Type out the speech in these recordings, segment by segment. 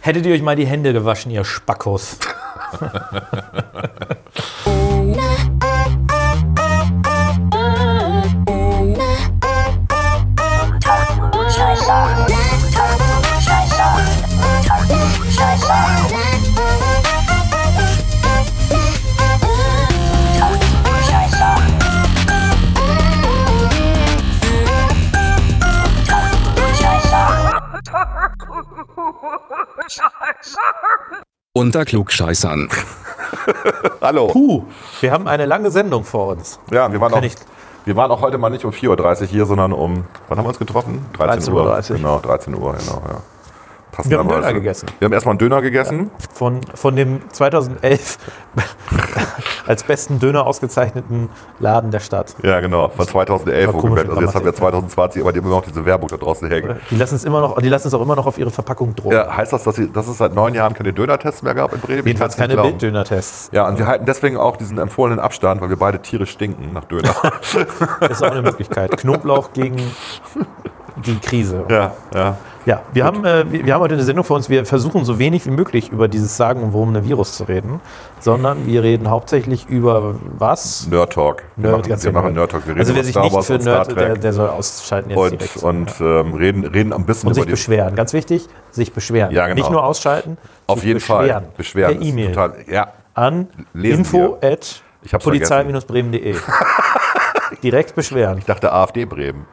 Hättet ihr euch mal die Hände gewaschen, ihr Spackos? Unter Klugscheißern. Hallo. Puh, wir haben eine lange Sendung vor uns. Ja, wir waren, auch, wir waren auch heute mal nicht um 4.30 Uhr hier, sondern um, wann haben wir uns getroffen? 13 Uhr. 13:30 Uhr. Genau, 13 Uhr, genau, ja. Wir haben. Döner gegessen. Wir haben erstmal einen Döner gegessen. Von, von dem 2011 als besten Döner ausgezeichneten Laden der Stadt. Ja, genau, von 2011 War komische wohlgemerkt. Also jetzt haben wir Grammatik. 2020, aber die haben immer noch diese Werbung da draußen hängen. Die lassen es immer noch, die lassen es auch immer noch auf ihre Verpackung drucken. Ja, heißt das, dass, sie, dass es seit neun Jahren keine Dönertests mehr gab in Bremen? Jedenfalls keine. Bilddöner-Tests. Ja, und wir halten deswegen auch diesen empfohlenen Abstand, weil wir beide tierisch stinken nach Döner. Das ist auch eine Möglichkeit. Knoblauch gegen die Krise. ja, ja. Ja, wir haben, äh, wir wir haben heute eine Sendung vor uns. Wir versuchen so wenig wie möglich über dieses sagenumwobene Virus zu reden, sondern wir reden hauptsächlich über was? Nerd Talk. Wir Nerd, machen, ganz wir genau. machen Nerd Talk. Wir reden Also wer sich Star nicht für und Nerd, der, der soll ausschalten jetzt und, direkt. und ähm, reden, reden ein bisschen und sich beschweren. Ganz wichtig, sich beschweren. Ja, genau. Nicht nur ausschalten, Auf jeden beschweren. Fall. Beschweren. Per E-Mail Total, ja, an Lesen info at polizei-bremen.de. Direkt beschweren. ich dachte AfD Bremen.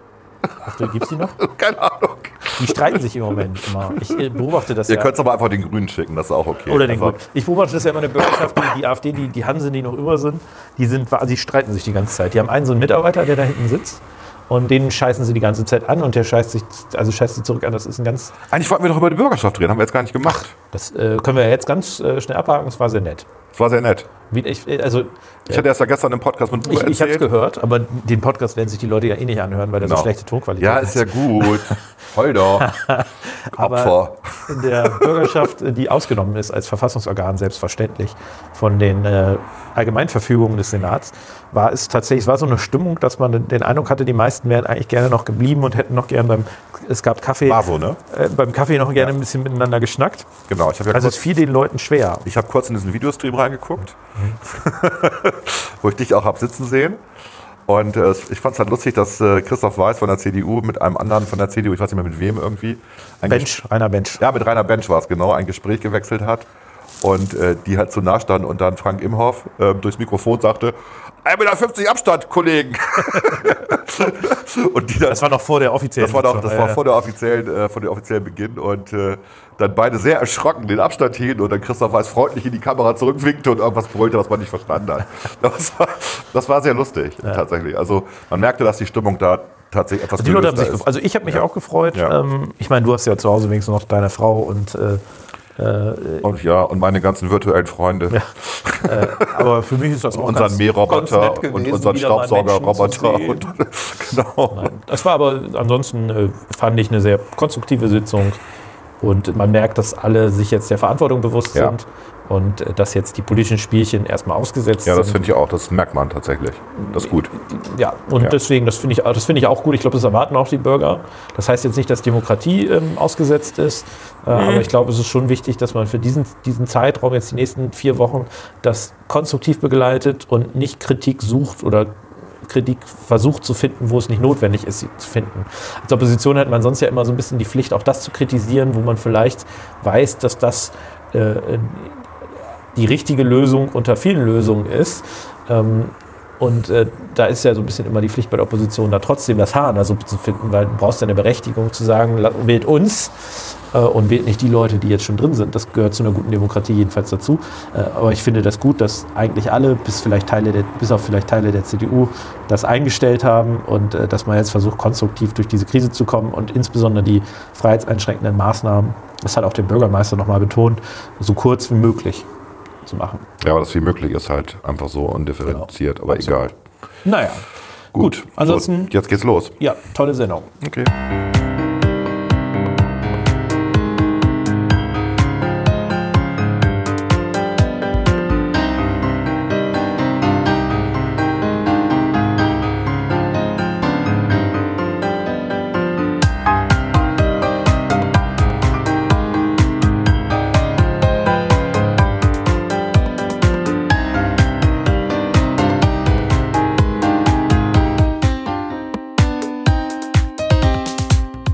Gibt es die noch? Keine Ahnung. Die streiten sich im Moment immer. Ich äh, beobachte das Ihr ja. könnt es aber einfach den Grünen schicken, das ist auch okay. Oder den Grünen. Ich beobachte das ja immer in der Bürgerschaft, die, die AfD, die, die Hansen, die noch über sind, die sind, die streiten sich die ganze Zeit. Die haben einen so einen Mitarbeiter, der da hinten sitzt. Und den scheißen sie die ganze Zeit an und der scheißt sich, also scheißt sie zurück an. Das ist ein ganz, Eigentlich wollten wir doch über die Bürgerschaft reden, haben wir jetzt gar nicht gemacht. das äh, können wir jetzt ganz äh, schnell abhaken. Das war sehr nett. Das war sehr nett. Wie, ich, äh, also Ich hatte erst ja gestern im Podcast mit Uwe ich, ich habe es gehört, aber den Podcast werden sich die Leute ja eh nicht anhören, weil der so Genau. schlechte Tonqualität Ja, hat. ist ja gut. Voll doch. Opfer. In der Bürgerschaft, die ausgenommen ist als Verfassungsorgan selbstverständlich von den äh, Allgemeinverfügungen des Senats, war es tatsächlich, es war so eine Stimmung, dass man den Eindruck hatte, die meisten wären eigentlich gerne noch geblieben und hätten noch gerne beim, es gab Kaffee, so, ne? äh, beim Kaffee noch gerne ein bisschen miteinander geschnackt. Genau. Ich habe ja Also es kurz, fiel den Leuten schwer. ich hab kurz in diesen Videostream reingeguckt, wo ich dich auch hab sitzen sehen. Und äh, ich fand es halt lustig, dass äh, Christoph Weiß von der CDU mit einem anderen von der CDU, ich weiß nicht mehr mit wem irgendwie, ein Bench, Rainer Bench. Ja, mit Rainer Bench war es genau, ein Gespräch gewechselt hat und äh, die halt zu nah standen und dann Frank Imhoff äh, durchs Mikrofon sagte, 1,50 Meter Abstand, Kollegen. und die dann, Das war noch vor der offiziellen das war, doch, das war vor, der offiziellen, äh, vor dem offiziellen Beginn und äh, dann beide sehr erschrocken den Abstand hielten und dann Christoph Weiß freundlich in die Kamera zurückwinkte und irgendwas brüllte, was man nicht verstanden hat. Das war, das war sehr lustig, tatsächlich. Also man merkte, dass die Stimmung da tatsächlich etwas Die Leute haben gelöster sich ist. Also ich habe mich Ja. auch gefreut. Ja. Ähm, ich meine, du hast ja zu Hause wenigstens noch deine Frau und äh, Und ja, und meine ganzen virtuellen Freunde. aber für mich ist das auch unseren ganz, Mähroboter nett und gewesen, unseren Staubsaugerroboter. Und, genau. Das war aber ansonsten äh, fand ich eine sehr konstruktive Sitzung und man merkt, dass alle sich jetzt der Verantwortung bewusst Ja. sind und äh, dass jetzt die politischen Spielchen erstmal ausgesetzt Ja, das sind. finde ich auch. Das merkt man tatsächlich. Das ist gut. Ja, und Ja. deswegen, das finde ich, das finde ich auch gut. Ich glaube, das erwarten auch die Bürger. Das heißt jetzt nicht, dass Demokratie ähm, ausgesetzt ist, äh, Mhm. aber ich glaube, es ist schon wichtig, dass man für diesen, diesen Zeitraum, jetzt die nächsten vier Wochen, das konstruktiv begleitet und nicht Kritik sucht oder Kritik versucht zu finden, wo es nicht notwendig ist, sie zu finden. Als Opposition hat man sonst ja immer so ein bisschen die Pflicht, auch das zu kritisieren, wo man vielleicht weiß, dass das äh, die richtige Lösung unter vielen Lösungen ist. Ähm, und äh, da ist ja so ein bisschen immer die Pflicht bei der Opposition, da trotzdem das Haar in der Suppe zu finden, weil du brauchst ja eine Berechtigung zu sagen, wählt uns äh, und wählt nicht die Leute, die jetzt schon drin sind. Das gehört zu einer guten Demokratie jedenfalls dazu. Äh, aber ich finde das gut, dass eigentlich alle, bis, vielleicht Teile der, bis auf vielleicht Teile der CDU, das eingestellt haben und äh, dass man jetzt versucht, konstruktiv durch diese Krise zu kommen und insbesondere die freiheitseinschränkenden Maßnahmen, das hat auch der Bürgermeister nochmal betont, so kurz wie möglich zu machen. Ja, aber das wie möglich ist halt einfach so undifferenziert, aber Absolut. egal. Naja, gut. Ansonsten, So, jetzt geht's los. ja, tolle Sendung. Okay.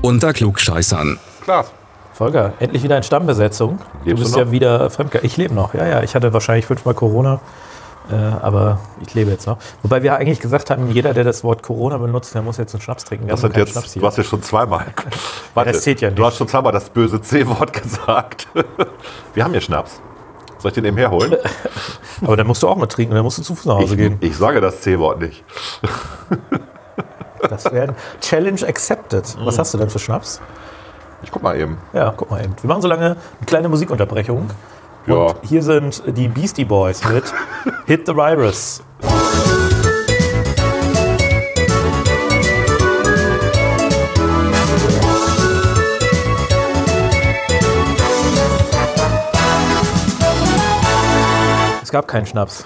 Unter Klugscheißern. Klar. Volker, endlich wieder in Stammbesetzung. Lebst du du bist noch? ja wieder Fremdge. Ich lebe noch, ja, ja. Ich hatte wahrscheinlich fünfmal Corona, äh, aber ich lebe jetzt noch. Wobei wir eigentlich gesagt haben, jeder, der das Wort Corona benutzt, der muss jetzt einen Schnaps trinken. Das keinen jetzt, Schnaps hier. du hast ja schon zweimal. Warte, das zählt ja Du nicht. hast schon zweimal das böse C-Wort gesagt. Wir haben hier Schnaps. Soll ich den eben herholen? Aber dann musst du auch mal trinken, dann musst du zu Fuß nach Hause gehen. Ich, ich sage das C-Wort nicht. Das wäre Challenge accepted. Mhm. Was hast du denn für Schnaps? Ich guck mal eben. Ja, guck mal eben. Wir machen so lange eine kleine Musikunterbrechung. Ja. Und hier sind die Beastie Boys mit Hit the Virus. Es gab keinen Schnaps.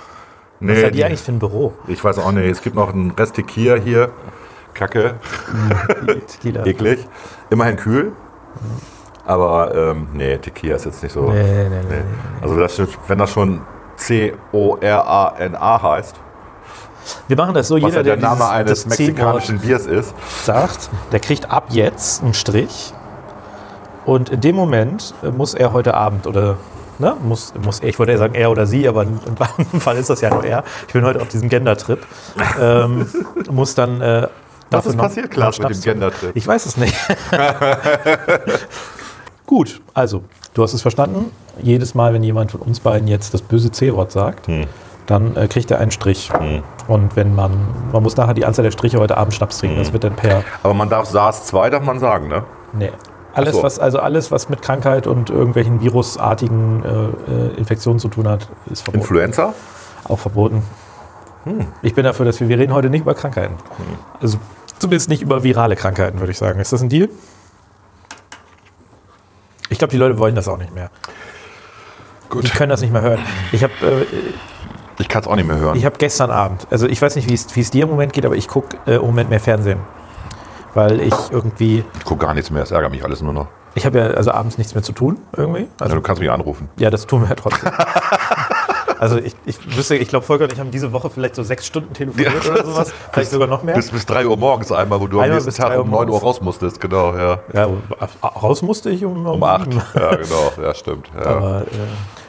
Was Nee, hat die eigentlich für ein Büro? ich weiß auch nicht. Es gibt noch einen Rest Tequila hier. Kacke. Tequila. Eklig. Immerhin kühl. Aber ähm, nee, Tequila ist jetzt nicht so. Nee, nee, nee, nee. Also das, wenn das schon C-O-R-A-N-A heißt, Wir machen das so, jeder, ja der der Name eines mexikanischen Biers ist, sagt, der kriegt ab jetzt einen Strich. Und in dem Moment äh, muss er heute Abend oder ne, muss, muss er, ich wollte ja sagen er oder sie, aber in diesem Fall ist das ja nur er. Ich bin heute auf diesem Gender-Trip. Ähm, muss dann. Äh, Was ist passiert, Klaas, mit dem Gender-Trip? Ich weiß es nicht. Gut, also, du hast es verstanden. Jedes Mal, wenn jemand von uns beiden jetzt das böse C-Wort sagt, Hm. dann äh, kriegt er einen Strich. Und wenn man, man muss nachher die Anzahl der Striche heute Abend Schnaps trinken. Hm. Das wird dann per aber man darf SARS-2, darf man sagen, ne? Nee. Alles, so. was, also alles, was mit Krankheit und irgendwelchen virusartigen äh, äh, Infektionen zu tun hat, ist verboten. Influenza? Auch verboten. Ich bin dafür, dass wir, wir reden heute nicht über Krankheiten. Also zumindest nicht über virale Krankheiten, würde ich sagen. Ist das ein Deal? Ich glaube, die Leute wollen das auch nicht mehr. Gut. Die können das nicht mehr hören. Ich habe äh, Ich kann es auch nicht mehr hören. ich hab gestern Abend, also ich weiß nicht, wie es dir im Moment geht, aber ich gucke äh, im Moment mehr Fernsehen. Weil ich irgendwie, Ich gucke gar nichts mehr, es ärgert mich alles nur noch. ich habe ja also abends nichts mehr zu tun irgendwie. Ja, Also du kannst mich anrufen. Ja, das tun wir ja trotzdem. also ich, ich wüsste, ich glaube, Volker und ich haben diese Woche vielleicht so sechs Stunden telefoniert Ja. oder sowas. Vielleicht sogar noch mehr. Bis, bis 3 Uhr morgens einmal, wo du am Einmal nächsten bis Tag 3 Uhr um 9 Uhr raus musstest, genau, ja. ja, raus musste ich um, Um 8. Ja, genau, ja, stimmt. Ja. Aber, äh,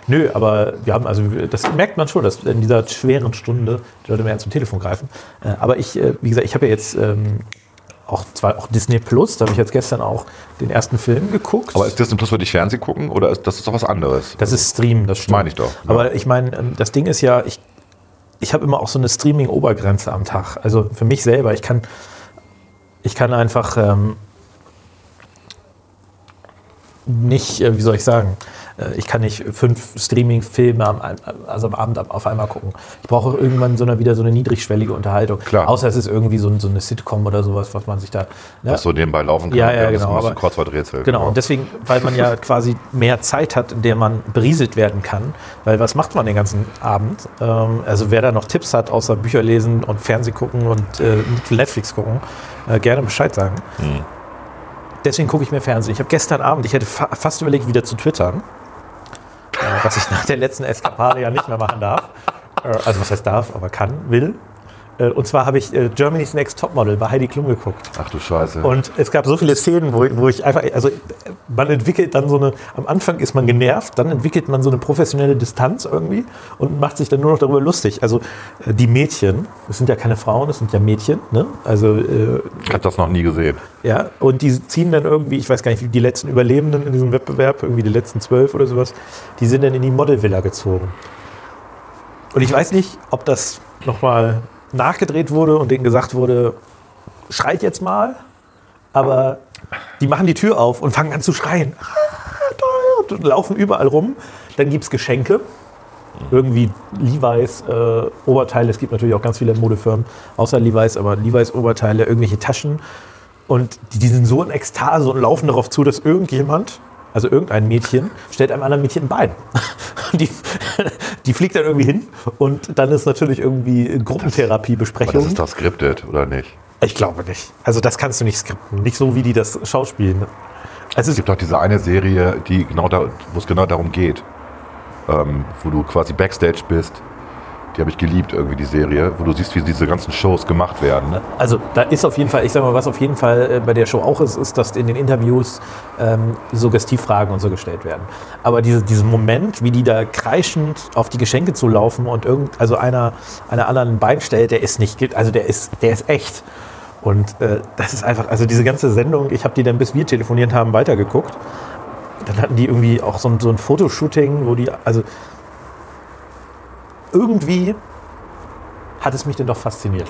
nö, aber wir haben, also das merkt man schon, dass in dieser schweren Stunde die Leute mehr zum Telefon greifen. Äh, aber ich, äh, wie gesagt, ich habe ja jetzt ähm, auch zwar auch Disney Plus, da habe ich jetzt gestern auch den ersten Film geguckt. Aber ist Disney Plus für dich Fernsehen gucken oder ist das ist doch was anderes? Das ist Stream, das stimmt. Meine ich doch, ja. Aber ich meine, ähm, das Ding ist ja, ich, ich habe immer auch so eine Streaming-Obergrenze am Tag. Also für mich selber, ich kann, ich kann einfach ähm, nicht, äh, wie soll ich sagen, ich kann nicht fünf Streaming-Filme am, also am Abend auf einmal gucken. Ich brauche irgendwann so eine, wieder so eine niedrigschwellige Unterhaltung. Klar. Außer es ist irgendwie so, ein- so eine Sitcom oder sowas, was man sich da. Ne? Was so nebenbei laufen kann. Ja, ja, das ist genau, ein bisschen aber- Kreuzworträtsel. Genau, und deswegen, weil man ja quasi mehr Zeit hat, in der man berieselt werden kann, weil was macht man den ganzen Abend? Ähm, also wer da noch Tipps hat, außer Bücher lesen und Fernseh gucken und äh, Netflix gucken, äh, gerne Bescheid sagen. Deswegen gucke ich mehr Fernsehen. Ich habe gestern Abend, ich hätte fa fast überlegt, wieder zu twittern, äh, was ich nach der letzten Eskapade ja nicht mehr machen darf. Äh, also was heißt darf, aber kann, will. Äh, und zwar habe ich äh, Germany's Next Topmodel bei Heidi Klum geguckt. Ach du Scheiße. Und es gab so viele Szenen, wo, wo ich einfach, also man entwickelt dann so eine, am Anfang ist man genervt, dann entwickelt man so eine professionelle Distanz irgendwie und macht sich dann nur noch darüber lustig. Also äh, die Mädchen, das sind ja keine Frauen, das sind ja Mädchen, ne? Also äh, ich habe das noch nie gesehen. ja, und die ziehen dann irgendwie, ich weiß gar nicht, wie die letzten Überlebenden in diesem Wettbewerb, irgendwie die letzten zwölf oder sowas, die sind dann in die Modelvilla gezogen. Und ich weiß nicht, ob das nochmal nachgedreht wurde und denen gesagt wurde, schreit jetzt mal, aber die machen die Tür auf und fangen an zu schreien. Ah, und laufen überall rum. Dann gibt es Geschenke. Irgendwie Levi's äh, Oberteile. Es gibt natürlich auch ganz viele Modefirmen, außer Levi's, aber Levi's Oberteile, irgendwelche Taschen. Und die, die sind so in Ekstase und laufen darauf zu, dass irgendjemand, also irgendein Mädchen, stellt einem anderen Mädchen ein Bein. Die, die fliegt dann irgendwie hin und dann ist natürlich irgendwie Aber das Gruppentherapie-Besprechung. ist doch skriptet, oder nicht? Ich glaube nicht. Also das kannst du nicht skripten. Nicht so, wie die das schauspielen. Es Es gibt doch diese eine Serie, die genau da, wo es genau darum geht. Ähm, wo du quasi Backstage bist Die habe ich geliebt, irgendwie, die Serie, wo du siehst, wie diese ganzen Shows gemacht werden. Ne? Also da ist auf jeden Fall, ich sag mal, was auf jeden Fall äh, bei der Show auch ist, ist, dass in den Interviews ähm, Suggestivfragen und so gestellt werden. Aber diese, diesen Moment, wie die da kreischend auf die Geschenke zulaufen und irgend, also einer, einer anderen ein Bein stellt, der ist nicht, also der ist, der ist echt. Und äh, das ist einfach, also diese ganze Sendung, ich habe die dann, bis wir telefoniert haben, weitergeguckt. Dann hatten die irgendwie auch so ein, so ein Fotoshooting, wo die, also irgendwie hat es mich dann doch fasziniert.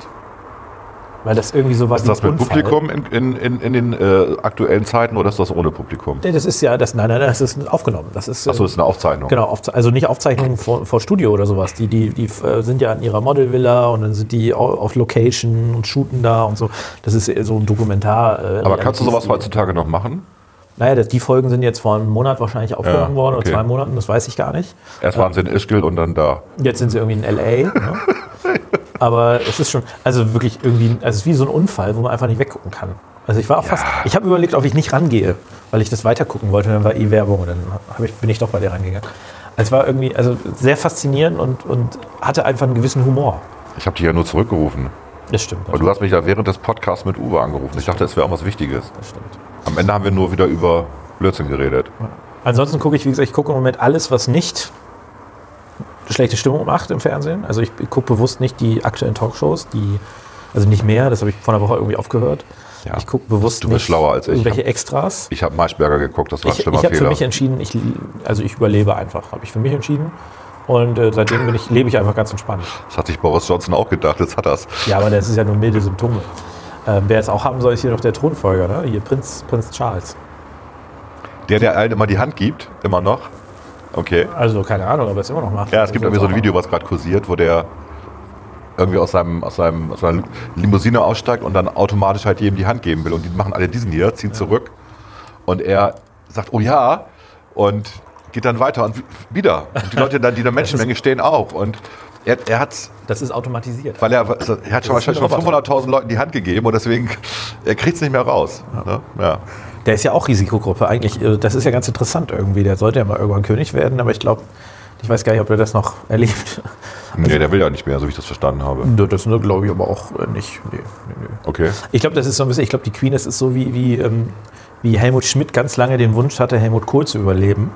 Weil das irgendwie so war. Ist das mit Publikum in, in, in, in den äh, aktuellen Zeiten oder ist das ohne Publikum? Nee, das ist ja, das, nein, nein, das ist aufgenommen. Das ist, Achso, das ist eine Aufzeichnung. Genau, aufze also nicht Aufzeichnung vor, vor, Studio oder sowas. Die, die, die äh, sind ja in ihrer Modelvilla und dann sind die auf Location und shooten da und so. Das ist so ein Dokumentar. Äh, Aber kannst du sowas heutzutage noch machen? Naja, das, die Folgen sind jetzt vor einem Monat wahrscheinlich aufgenommen ja, worden okay. oder zwei Monaten, das weiß ich gar nicht. Erst waren sie in Ischgl und dann da. Jetzt sind sie irgendwie in L.A. ne? Aber es ist schon, also wirklich irgendwie, also es ist wie so ein Unfall, wo man einfach nicht weggucken kann. Also ich war auch ja. fast, ich habe überlegt, ob ich nicht rangehe, weil ich das weitergucken wollte. Dann war eh Werbung und dann ich, bin ich doch bei dir rangegangen. Also es war irgendwie also sehr faszinierend und, und hatte einfach einen gewissen Humor. Ich habe dich ja nur zurückgerufen. Das stimmt. Aber du hast mich ja während des Podcasts mit Uwe angerufen. Ich dachte, es wäre auch was Wichtiges. Das stimmt. Am Ende haben wir nur wieder über Blödsinn geredet. Ansonsten gucke ich, wie gesagt, ich gucke im Moment alles, was nicht schlechte Stimmung macht im Fernsehen. Also ich gucke bewusst nicht die aktuellen Talkshows, die, also nicht mehr, das habe ich vor einer Woche irgendwie aufgehört. Ja, ich gucke bewusst du bist nicht schlauer als ich. irgendwelche Extras. Ich habe Maischberger geguckt, das war ich, ein schlimmer Ich habe für mich entschieden, ich, also ich überlebe einfach, habe ich für mich entschieden. Und äh, seitdem bin ich, lebe ich einfach ganz entspannt. Das hat sich Boris Johnson auch gedacht, jetzt hat er es. Ja, aber das ist ja nur milde Symptome. Ähm, wer es auch haben soll, ist hier noch der Thronfolger, ne? hier Prinz, Prinz Charles. Der, der allen immer die Hand gibt, immer noch. Okay. Also keine Ahnung, ob er es immer noch macht. Ja, es gibt irgendwie so ein Video, was gerade kursiert, wo der irgendwie aus, seinem, aus, seinem, aus seiner Limousine aussteigt und dann automatisch halt jedem die Hand geben will. Und die machen alle diesen hier, ziehen ja. zurück. Und er sagt, oh ja, und geht dann weiter und wieder. Und die Leute dann, die in der Menschenmenge stehen auch. Und er, er hat Das ist automatisiert. Weil er, er hat schon wahrscheinlich schon 500.000 Leuten die Hand gegeben und deswegen, er kriegt es nicht mehr raus. Ja. Ne? ja. Der ist ja auch Risikogruppe. Eigentlich, äh, das ist ja ganz interessant irgendwie. Der sollte ja mal irgendwann König werden, aber ich glaube, ich weiß gar nicht, ob er das noch erlebt. Also, nee, der will ja nicht mehr, so wie ich das verstanden habe. Das glaube ich aber auch äh, nicht. Nee, nee, nee. Okay. Ich glaube, das ist so ein bisschen, ich glaube, die Queen, das ist so wie, wie, ähm, wie Helmut Schmidt ganz lange den Wunsch hatte, Helmut Kohl zu überleben.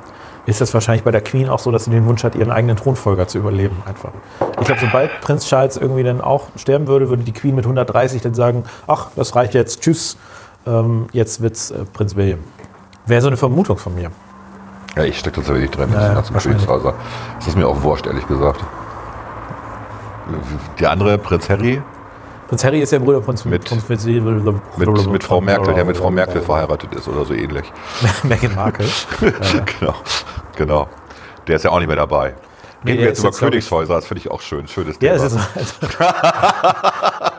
Ist das wahrscheinlich bei der Queen auch so, dass sie den Wunsch hat, ihren eigenen Thronfolger zu überleben einfach. Ich glaube, sobald Prinz Charles irgendwie dann auch sterben würde, würde die Queen mit 130 dann sagen, ach, das reicht jetzt, tschüss, ähm, jetzt wird's äh, Prinz William. Wäre so eine Vermutung von mir. Ja, ich stecke tatsächlich drin in ja, ganzen Geschäftsreise. Das ist mir auch wurscht, ehrlich gesagt. Die andere, Prinz Harry. Prinz Harry ist ja Bruder von mit, Prinz mit, mit, mit Frau Merkel, der mit Frau Merkel verheiratet ist oder so ähnlich. Meghan Markle. genau, genau. Der ist ja auch nicht mehr dabei. Reden wir jetzt über Königshäuser, das finde ich auch schön. Schönes Thema. Ja, ist also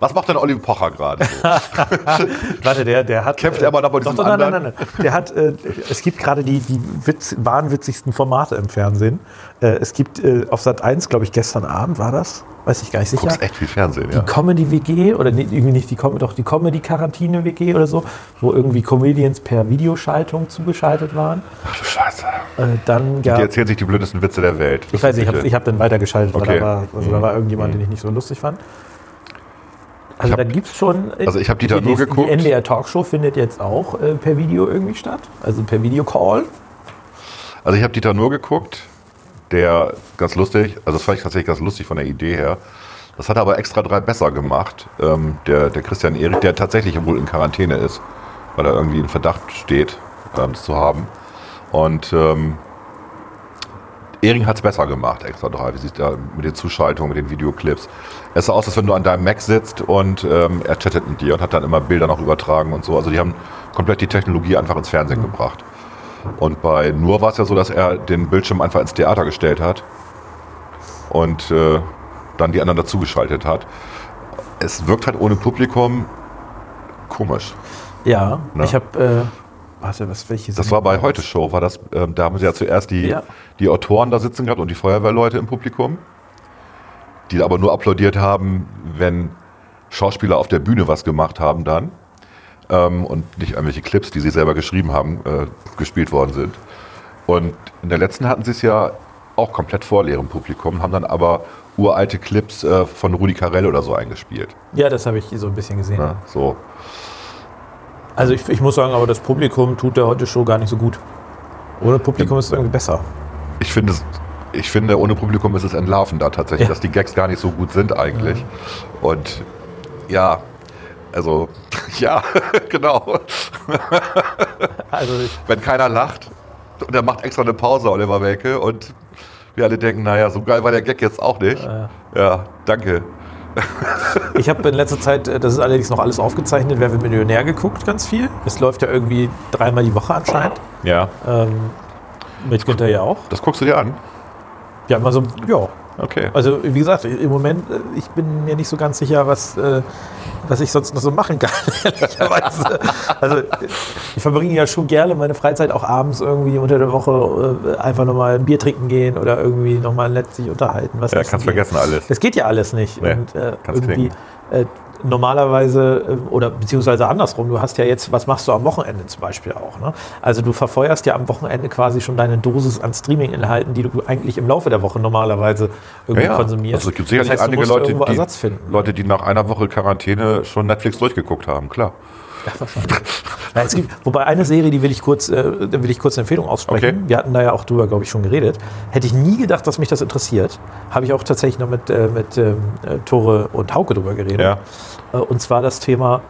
Was macht denn Oliver Pocher gerade so? Warte, der, der hat. Kämpft er mal noch bei diesem doch, nein, nein, nein, nein. Der hat, äh, es gibt gerade die, die Witz, wahnwitzigsten Formate im Fernsehen. Äh, es gibt äh, auf Sat 1, glaube ich, gestern Abend war das. Weiß ich gar nicht sicher. Du echt viel Fernsehen, ja. Die Comedy-WG oder nee, irgendwie nicht die, doch die Comedy-Quarantäne-WG oder so, wo irgendwie Comedians per Videoschaltung zugeschaltet waren. Ach du Scheiße. Äh, dann die erzählen sich die blödesten Witze der Welt. Ich weiß nicht, ich habe hab dann weitergeschaltet, okay. weil da war, also da war irgendjemand, mhm. den ich nicht so lustig fand. Also hab, da gibt es schon. Äh, also ich habe die da nur geguckt. Die NDR Talkshow findet jetzt auch äh, per Video irgendwie statt, also per Videocall. Also ich habe die da nur geguckt. Der ganz lustig, also das fand ich tatsächlich ganz lustig von der Idee her. Das hat er aber extra drei besser gemacht. Ähm, der, der Christian Erik, der tatsächlich wohl in Quarantäne ist, weil er irgendwie in Verdacht steht, ähm, zu haben. Und ähm, Ehring hat es besser gemacht, extra drei, wie sieht da mit den Zuschaltungen, mit den Videoclips. Es sah aus, als wenn du an deinem Mac sitzt und ähm, er chattet mit dir und hat dann immer Bilder noch übertragen und so. Also die haben komplett die Technologie einfach ins Fernsehen mhm. gebracht. Und bei Nur war es ja so, dass er den Bildschirm einfach ins Theater gestellt hat und äh, dann die anderen dazugeschaltet hat. Es wirkt halt ohne Publikum komisch. Ja, ne? ich habe... Äh Warte, was welche Das war bei Heute Show, war das, äh, da haben sie ja zuerst die, ja. die Autoren da sitzen gehabt und die Feuerwehrleute im Publikum, die aber nur applaudiert haben, wenn Schauspieler auf der Bühne was gemacht haben dann ähm, und nicht irgendwelche Clips, die sie selber geschrieben haben, äh, gespielt worden sind. Und in der letzten hatten sie es ja auch komplett vor leerem Publikum, haben dann aber uralte Clips äh, von Rudi Carell oder so eingespielt. Ja, das habe ich so ein bisschen gesehen. Ne? So. Also ich, ich muss sagen, aber das Publikum tut der heute Show gar nicht so gut. Ohne Publikum ist es irgendwie besser. Ich finde, es- ich finde, ohne Publikum ist es entlarvender tatsächlich, Ja. dass die Gags gar nicht so gut sind eigentlich. Und ja, also, ja, genau. Also Wenn keiner lacht und er macht extra eine Pause, Oliver Welke, und wir alle denken, naja, so geil war der Gag jetzt auch nicht. Ja, danke. ich habe in letzter Zeit, äh, das ist allerdings noch alles aufgezeichnet, Wer wird Millionär geguckt, ganz viel. Es läuft ja irgendwie dreimal die Woche anscheinend. Ja, Ähm, mit Günther ja auch. das guckst du dir an. Ja, also, ja. Okay. Also, wie gesagt, im Moment, äh, ich bin mir nicht so ganz sicher, was, äh, was ich sonst noch so machen kann, ehrlicherweise. Also, ich verbringe ja schon gerne meine Freizeit auch abends irgendwie unter der Woche äh, einfach nochmal ein Bier trinken gehen oder irgendwie nochmal letztlich unterhalten. Was Ja, kannst vergessen alles. Das geht ja alles nicht. Nee, und äh, irgendwie äh, normalerweise äh, oder beziehungsweise andersrum, du hast ja jetzt, was machst du am Wochenende zum Beispiel auch? Ne? Also du verfeuerst ja am Wochenende quasi schon deine Dosis an Streaming-Inhalten, die du eigentlich im Laufe der Woche normalerweise irgendwie konsumierst. Also es gibt sicherlich das heißt, einige Leute die, Ersatz finden. Leute, die nach einer Woche Quarantäne schon Netflix durchgeguckt haben, klar. Ja, wahrscheinlich. Nein, es gibt, wobei eine Serie, die will ich kurz, äh, will ich kurz eine Empfehlung aussprechen. Okay. Wir hatten da ja auch drüber, glaube ich, schon geredet. Hätte ich nie gedacht, dass mich das interessiert. Habe ich auch tatsächlich noch mit, äh, mit ähm, äh, Tore und Hauke drüber geredet. Ja. Äh, und zwar das Thema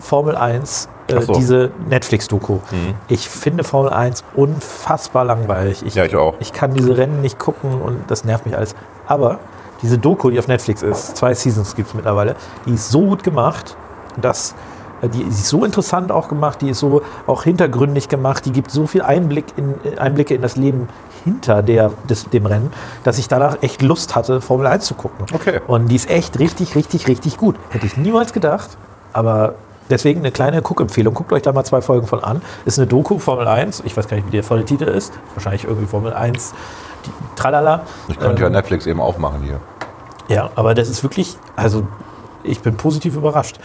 Formel 1, äh, so. diese Netflix-Doku. Mhm. Ich finde Formel 1 unfassbar langweilig. Ich, Ja, ich auch. ich kann diese Rennen nicht gucken und das nervt mich alles. Aber diese Doku, die auf Netflix ist, zwei Seasons gibt es mittlerweile, die ist so gut gemacht, dass die ist so interessant auch gemacht, die ist so auch hintergründig gemacht, die gibt so viel Einblick in, äh, Einblicke in das Leben hinter der, des, dem Rennen, dass ich danach echt Lust hatte, Formel 1 zu gucken. Okay. Und die ist echt richtig, richtig, richtig gut. Hätte ich niemals gedacht, aber deswegen eine kleine Guckempfehlung. Guckt euch da mal zwei Folgen von an. Ist eine Doku, Formel 1. Ich weiß gar nicht, wie der volle Titel ist. Wahrscheinlich irgendwie Formel 1, die, tralala. Ich könnte ja Netflix eben aufmachen hier. Ja, aber das ist wirklich, also ich bin positiv überrascht.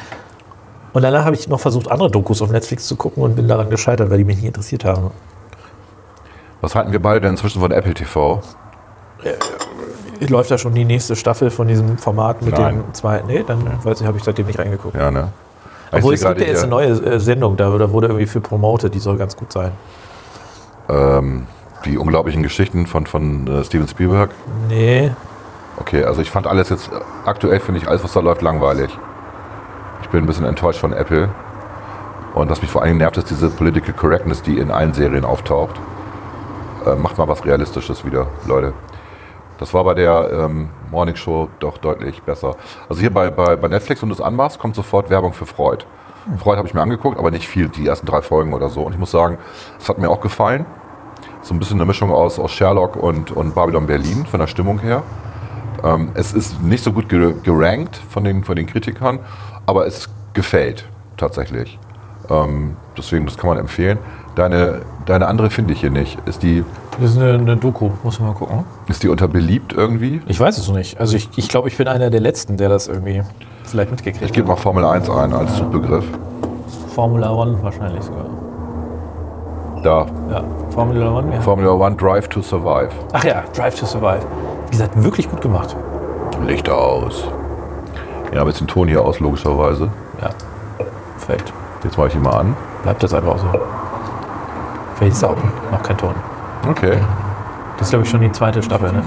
Und danach habe ich noch versucht, andere Dokus auf Netflix zu gucken und bin daran gescheitert, weil die mich nicht interessiert haben. Was halten wir beide denn inzwischen von Apple TV? Läuft da schon die nächste Staffel von diesem Format mit Nein. dem zweiten? Nee, dann weiß ich, habe ich seitdem nicht reingeguckt. Ja, ne? Obwohl Ich es gibt ja jetzt eine neue äh, Sendung, da, da wurde irgendwie für promotet, die soll ganz gut sein. ähm, die unglaublichen Geschichten von, von äh, Steven Spielberg. Nee, Okay, also ich fand alles jetzt, aktuell finde ich alles, was da läuft, langweilig. Ich bin ein bisschen enttäuscht von Apple. Und was mich vor allem nervt, ist diese Political Correctness, die in allen Serien auftaucht. Äh, macht mal was Realistisches wieder, Leute. Das war bei der ähm, Morning Show doch deutlich besser. Also hier bei, bei, bei Netflix, du es anmachst, kommt sofort Werbung für Freud. Freud habe ich mir angeguckt, aber nicht viel, die ersten drei Folgen oder so. Und ich muss sagen, es hat mir auch gefallen. So ein bisschen eine Mischung aus, aus Sherlock und, und Babylon Berlin von der Stimmung her. Ähm, es ist nicht so gut ge gerankt von den, von den Kritikern, aber es gefällt tatsächlich. Ähm, deswegen, das kann man empfehlen. Deine, deine andere finde ich hier nicht. Ist die, das ist eine, eine Doku, muss man mal gucken. ist die unter beliebt irgendwie? Ich weiß es noch nicht. Also ich, ich glaube, ich bin einer der Letzten, der das irgendwie vielleicht mitgekriegt Ich gebe mal Formel 1 ein als Suchbegriff. Formula One wahrscheinlich sogar. Da, Ja, Formula One, ja. Formula 1 Drive to Survive. Ach ja, Drive to Survive. Wie gesagt, wirklich gut gemacht. Licht aus. Ja, aber jetzt den Ton hier aus, logischerweise. Ja, perfekt. Jetzt mache ich ihn mal an. Bleibt das einfach so. Vielleicht ist auch noch kein Ton. Okay. Das ist, glaube ich, schon die zweite Staffel, ne?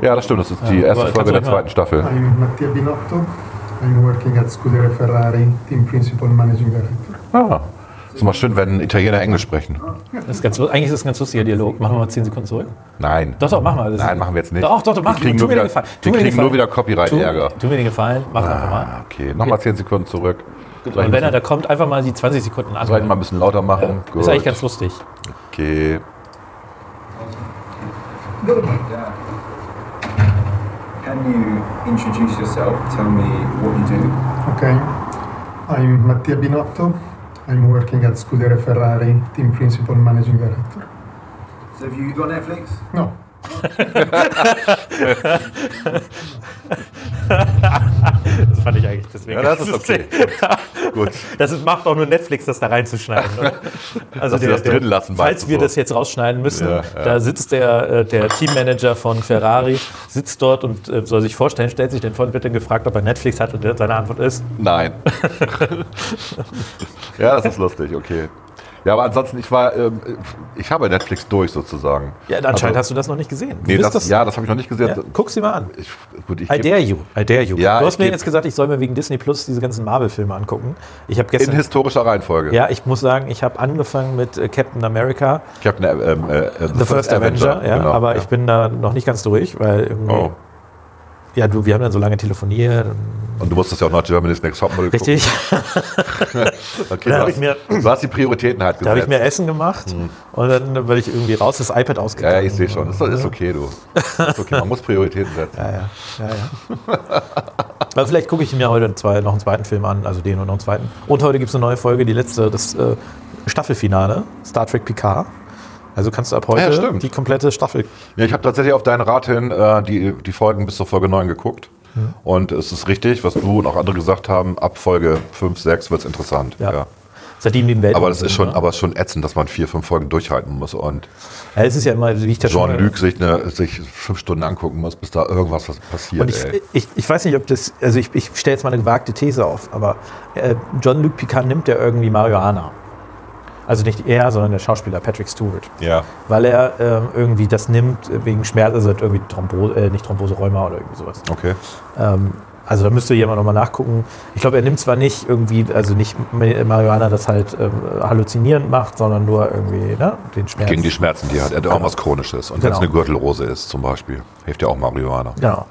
Ja, das stimmt. Das ist die Ja, erste Folge der zweiten Staffel. I'm Mattia Binotto. I'm working at Scuderia Ferrari, Team Principal Managing Director. Ah. Ist mal schön, wenn Italiener Englisch sprechen. Das ist ganz, eigentlich ist das ein ganz lustiger Dialog. Machen wir mal 10 Sekunden zurück. Nein. Doch, doch, mach mal. Das Nein, machen wir jetzt nicht. Doch, doch, doch, mach. Die kriegen tu nur mir wieder, den Gefallen. den kriegen nur wieder Copyright-Ärger. Tu, tu mir den Gefallen, mach einfach mal. Ah, okay, nochmal 10 Sekunden zurück. Ich, Und wenn er da kommt, einfach mal die 20 Sekunden an. soll ich mal ein bisschen lauter machen? Ist eigentlich ganz lustig. Okay. Can you introduce yourself? Tell me what you do. Okay. I'm Mattia Binotto. I'm working at Scuderia Ferrari, Team Principal Managing Director. So have you got Netflix? No, Das fand ich eigentlich deswegen. Ja, das ist okay. Gut. Das ist, macht auch nur Netflix, das da reinzuschneiden. Oder? Also sie das drin lassen, Falls wir so. das jetzt rausschneiden müssen, Ja, ja. da sitzt der, äh, der Teammanager von Ferrari, sitzt dort und äh, soll sich vorstellen, stellt sich den vor und wird dann gefragt, ob er Netflix hat und der- seine Antwort ist, Nein. ja, das ist lustig, okay. Ja, aber ansonsten, ich war, ähm, ich habe Netflix durch sozusagen. ja, anscheinend Also- hast du das noch nicht gesehen. Du Nee, bist das, ja, das habe ich noch nicht gesehen. ja, guck's dir mal an. Ich, gut, ich I dare you, I dare you. Ja, du hast mir jetzt gesagt, ich soll mir wegen Disney Plus diese ganzen Marvel-Filme angucken. Ich habe in gestern... historischer Reihenfolge. Ja, ich muss sagen, ich habe angefangen mit äh, Captain America, Captain ähm, äh, äh, The First Avenger, ja, genau, aber ja. ich bin da noch nicht ganz durch, weil irgendwie... Oh. Ja, du, wir haben dann so lange telefoniert. Und Und du musstest ja auch noch Germany's Next Topmodel richtig. gucken. Okay, Da du, hast, ich mir- du hast die Prioritäten halt Da habe gesetzt. ich mir Essen gemacht und dann weil ich irgendwie raus das iPad ja, ja, ausgegangen. ich sehe schon. Ist, ist okay, du. Ist okay. Man muss Prioritäten setzen. Ja, ja, ja, ja. Aber vielleicht gucke ich mir heute zwei, noch einen zweiten Film an, also den und noch einen zweiten. Und heute gibt es eine neue Folge, die letzte, das äh, Staffelfinale, Star Trek Picard. Also kannst du ab heute Ja, die komplette Staffel. Ja, ich habe tatsächlich auf deinen Rat hin äh, die, die Folgen bis zur Folge 9 geguckt. Und es ist richtig, was du und auch andere gesagt haben, ab Folge 5, 6 wird es interessant. Ja. Ja. Seitdem die im Weltraum Aber das ist schon, ne? aber es ist schon ätzend, dass man vier, fünf Folgen durchhalten muss und ja, es ist ja immer, wie ich das schon Jean-Luc sich, eine, sich fünf Stunden angucken muss, bis da irgendwas was passiert. Und ich, ich, ich weiß nicht, ob das, also ich, ich stelle jetzt mal eine gewagte These auf, aber äh, John-Luc Picard nimmt ja irgendwie Marihuana. Also nicht er, sondern der Schauspieler Patrick Stewart. Ja. Weil er ähm, irgendwie das nimmt äh, wegen Schmerz, also hat irgendwie Thrombose, äh, nicht Thrombose, Rheuma oder irgendwie sowas. Okay. Ähm, also da müsste jemand nochmal nachgucken. Ich glaube, er nimmt zwar nicht irgendwie, also nicht Ma- Marihuana, das halt ähm, halluzinierend macht, sondern nur irgendwie ne, den Schmerz. Gegen die Schmerzen, die er hat. Er hat auch was Chronisches. Und wenn es Genau. eine Gürtelrose ist zum Beispiel, hilft ja auch Marihuana. Genau.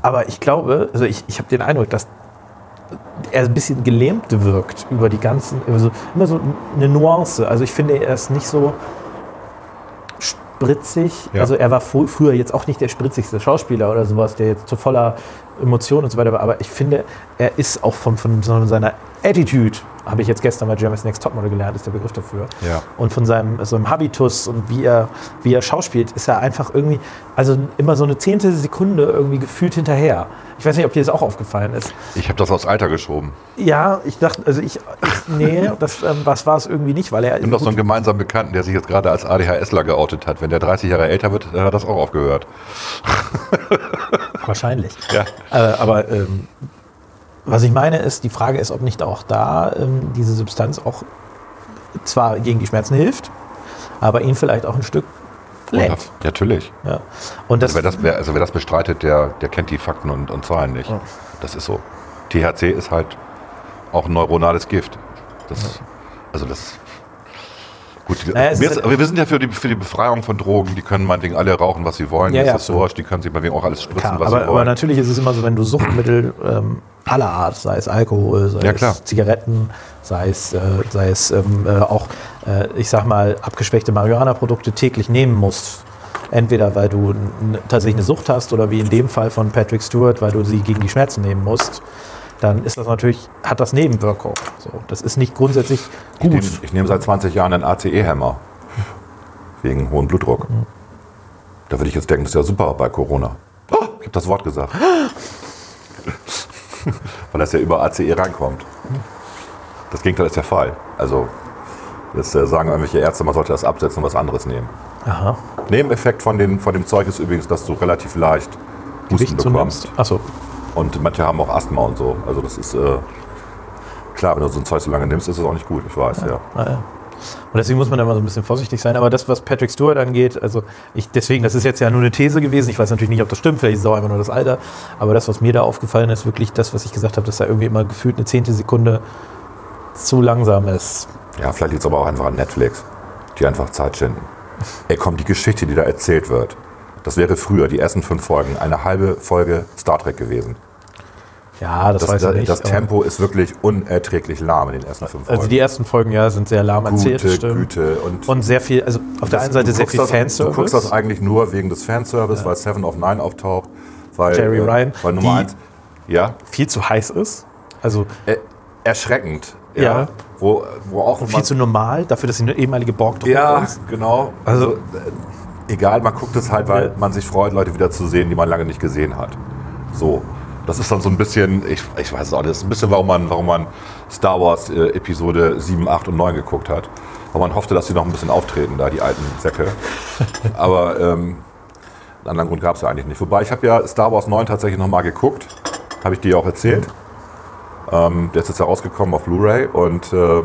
Aber ich glaube, also ich, ich habe den Eindruck, dass er ein bisschen gelähmt wirkt über die ganzen, also immer so eine Nuance. Also ich finde, er ist nicht so spritzig. Ja. Also er war fr früher jetzt auch nicht der spritzigste Schauspieler oder sowas, der jetzt zu voller Emotionen und so weiter. Aber ich finde, er ist auch von, von seiner Attitude, habe ich jetzt gestern bei Jeremy's Next Topmodel gelernt, ist der Begriff dafür. Ja. Und von seinem, so einem Habitus und wie er, wie er schauspielt, ist er einfach irgendwie, also immer so eine zehnte Sekunde irgendwie gefühlt hinterher. Ich weiß nicht, ob dir das auch aufgefallen ist. Ich habe das aufs Alter geschoben. Ja, ich dachte, also ich, ich nee, das, ähm, war es irgendwie nicht, weil er. Ich habe noch so einen gemeinsamen Bekannten, der sich jetzt gerade als ADHSler geoutet hat. Wenn der 30 Jahre älter wird, hat das auch aufgehört. Wahrscheinlich. Ja. Äh, aber ähm, was ich meine ist, die Frage ist, ob nicht auch da ähm, diese Substanz auch zwar gegen die Schmerzen hilft, aber ihn vielleicht auch ein Stück lähmt. Natürlich. Ja. Und das, Also wer das, wer, also wer das bestreitet, der, der kennt die Fakten und, und Zahlen nicht. Das ist so. THC ist halt auch ein neuronales Gift. Das, Also das. Gut, Naja, wir, ist halt- aber wir sind ja für die, für die Befreiung von Drogen. Die können meinetwegen alle rauchen, was sie wollen. Ja, das ja, ist so. Die können sich meinetwegen auch alles spritzen, Klar, was aber, sie aber wollen. natürlich ist es immer so, wenn du Suchtmittel ähm, aller Art, sei es Alkohol, sei Ja, es Zigaretten, sei es, äh, sei es ähm, äh, auch, äh, ich sag mal, abgeschwächte Marihuana-Produkte täglich nehmen musst. Entweder weil du tatsächlich eine Sucht hast oder wie in dem Fall von Patrick Stewart, weil du sie gegen die Schmerzen nehmen musst, dann ist das natürlich, hat das Nebenwirkungen. So, das ist nicht grundsätzlich Ich gut. nehme, ich nehme seit 20 Jahren einen ACE-Hämmer. Wegen hohem Blutdruck. Da würde ich jetzt denken, das ist ja super bei Corona. Oh, ich habe das Wort gesagt. Weil das ja über ACE reinkommt. Das Gegenteil ist der Fall. Also, jetzt äh, sagen irgendwelche Ärzte, man sollte das absetzen und was anderes nehmen. Aha. Nebeneffekt von, den, von dem Zeug ist übrigens, dass du relativ leicht Husten Gewicht bekommst. Achso. Und manche haben auch Asthma und so. Also das ist äh, klar, wenn du so ein Zeug so lange nimmst, ist es auch nicht gut, ich weiß, ja. Ah, ja. Und deswegen muss man da mal so ein bisschen vorsichtig sein. Aber das, was Patrick Stewart angeht, also ich, deswegen, das ist jetzt ja nur eine These gewesen. Ich weiß natürlich nicht, ob das stimmt, vielleicht ist es auch einfach nur das Alter. Aber das, was mir da aufgefallen ist, wirklich das, was ich gesagt habe, dass da irgendwie immer gefühlt eine zehnte Sekunde zu langsam ist. Ja, vielleicht liegt es aber auch einfach an Netflix, die einfach Zeit schinden. Ey, komm, die Geschichte, die da erzählt wird, das wäre früher, die ersten fünf Folgen, eine halbe Folge Star Trek gewesen. Ja, das, Das, weiß ich das, nicht. das Tempo ist wirklich unerträglich lahm in den ersten fünf Folgen. Also die ersten Folgen, ja, sind sehr lahm erzählt, Gute stimmt. Güte. Und, Und sehr viel, also auf der einen Seite du sehr viel das, Du Fanservice. guckst das eigentlich nur wegen des Fanservice, weil Seven of Nine auftaucht. Weil, Jerry äh, Ryan, Weil Nummer eins, ja, viel zu heiß ist. Also äh, erschreckend. Ja. Wo, wo auch viel zu normal, dafür, dass sie eine ehemalige borg Ja, ist. genau. Also- Also, äh, egal, man guckt es halt, weil man sich freut, Leute wieder zu sehen, die man lange nicht gesehen hat. So. Das ist dann so ein bisschen, ich, ich weiß es auch nicht, das ist ein bisschen, warum man, warum man Star Wars äh, Episode 7, 8 und 9 geguckt hat. Weil man hoffte, dass sie noch ein bisschen auftreten, da die alten Säcke. Aber ähm, einen anderen Grund gab es ja eigentlich nicht. Wobei, ich habe ja Star Wars 9 tatsächlich nochmal geguckt. Habe ich dir auch erzählt. Ähm, der ist jetzt herausgekommen auf Blu-ray und äh,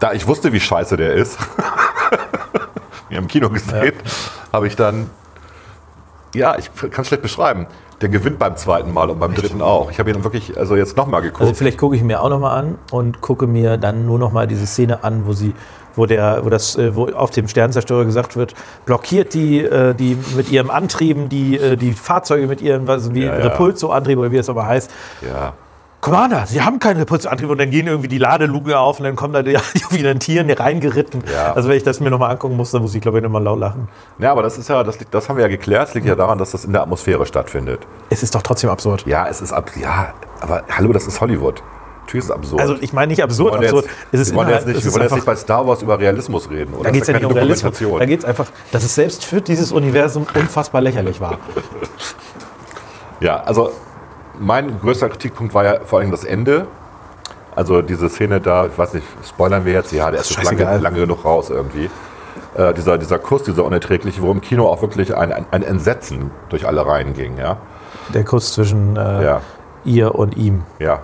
da ich wusste, wie scheiße der ist, wir haben im Kino gesehen, habe ich dann, ja, ich kann es schlecht beschreiben, der gewinnt beim zweiten Mal und beim dritten auch. Ich habe ihn wirklich, also jetzt nochmal geguckt. Also vielleicht gucke ich mir auch nochmal an und gucke mir dann nur nochmal diese Szene an, wo sie, wo der, wo das, äh, wo auf dem Sternzerstörer gesagt wird, blockiert die, äh, die mit ihrem Antrieben die, äh, die Fahrzeuge mit ihren, also wie Ja, ja. Repulso-Antrieb oder wie es aber heißt. ja. Commander, Sie haben keinen Repulso-Antrieb und dann gehen irgendwie die Ladeluken auf und dann kommen da die wieder ein Tier reingeritten. Ja. Also wenn ich das mir nochmal angucken muss, dann muss ich glaube ich nochmal laut lachen. Ja, aber das ist ja, das, das haben wir ja geklärt. Es liegt ja daran, dass das in der Atmosphäre stattfindet. Es ist doch trotzdem absurd. Ja, es ist ab, ja, aber hallo, das ist Hollywood. Natürlich ist es absurd. Also ich meine nicht wir absurd, wollen absurd. jetzt, es ist wir wollen jetzt nicht, es wir wollen jetzt einfach- nicht bei Star Wars über Realismus reden. Oder? Da geht es ja nicht um Realismus. Da geht es einfach, dass es selbst für dieses Universum unfassbar lächerlich war. Ja, also mein größter Kritikpunkt war ja vor allem das Ende. Also diese Szene da, ich weiß nicht, spoilern wir jetzt? Ja, der ist jetzt lange, lange genug raus irgendwie. Äh, dieser, dieser Kuss, dieser unerträgliche, wo im Kino auch wirklich ein, ein, ein Entsetzen durch alle Reihen ging. Ja, Der Kuss zwischen äh, ja, ihr und ihm. ja.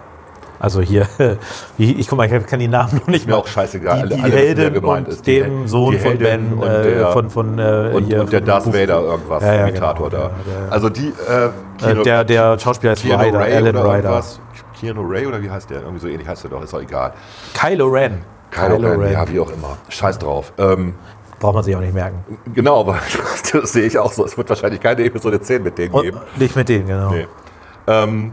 Also hier, ich guck mal, ich kann die Namen noch nicht Mir mehr. auch scheißegal. Die, die Alle- Heldin gemeint und ist. Die dem Hel- Sohn die von Ben, und äh, der- von, von äh, Und, hier, und der Darth Vader irgendwas, Ja, ja, Imitator genau, da. der- der- also die, äh, Äh, Keanu- der, der Schauspieler ist Keanu Ryder, Ray Alan oder Ryder. irgendwas. Keanu Ray oder wie heißt der? Irgendwie so ähnlich heißt der doch, ist auch egal. Kylo Ren. Kylo Ren, ja, wie auch immer. Scheiß drauf. Ähm, Braucht man sich auch nicht merken. genau, aber das sehe ich auch so. Es wird wahrscheinlich keine Episode 10 mit denen geben. Nicht mit denen, genau. Nee. Ähm,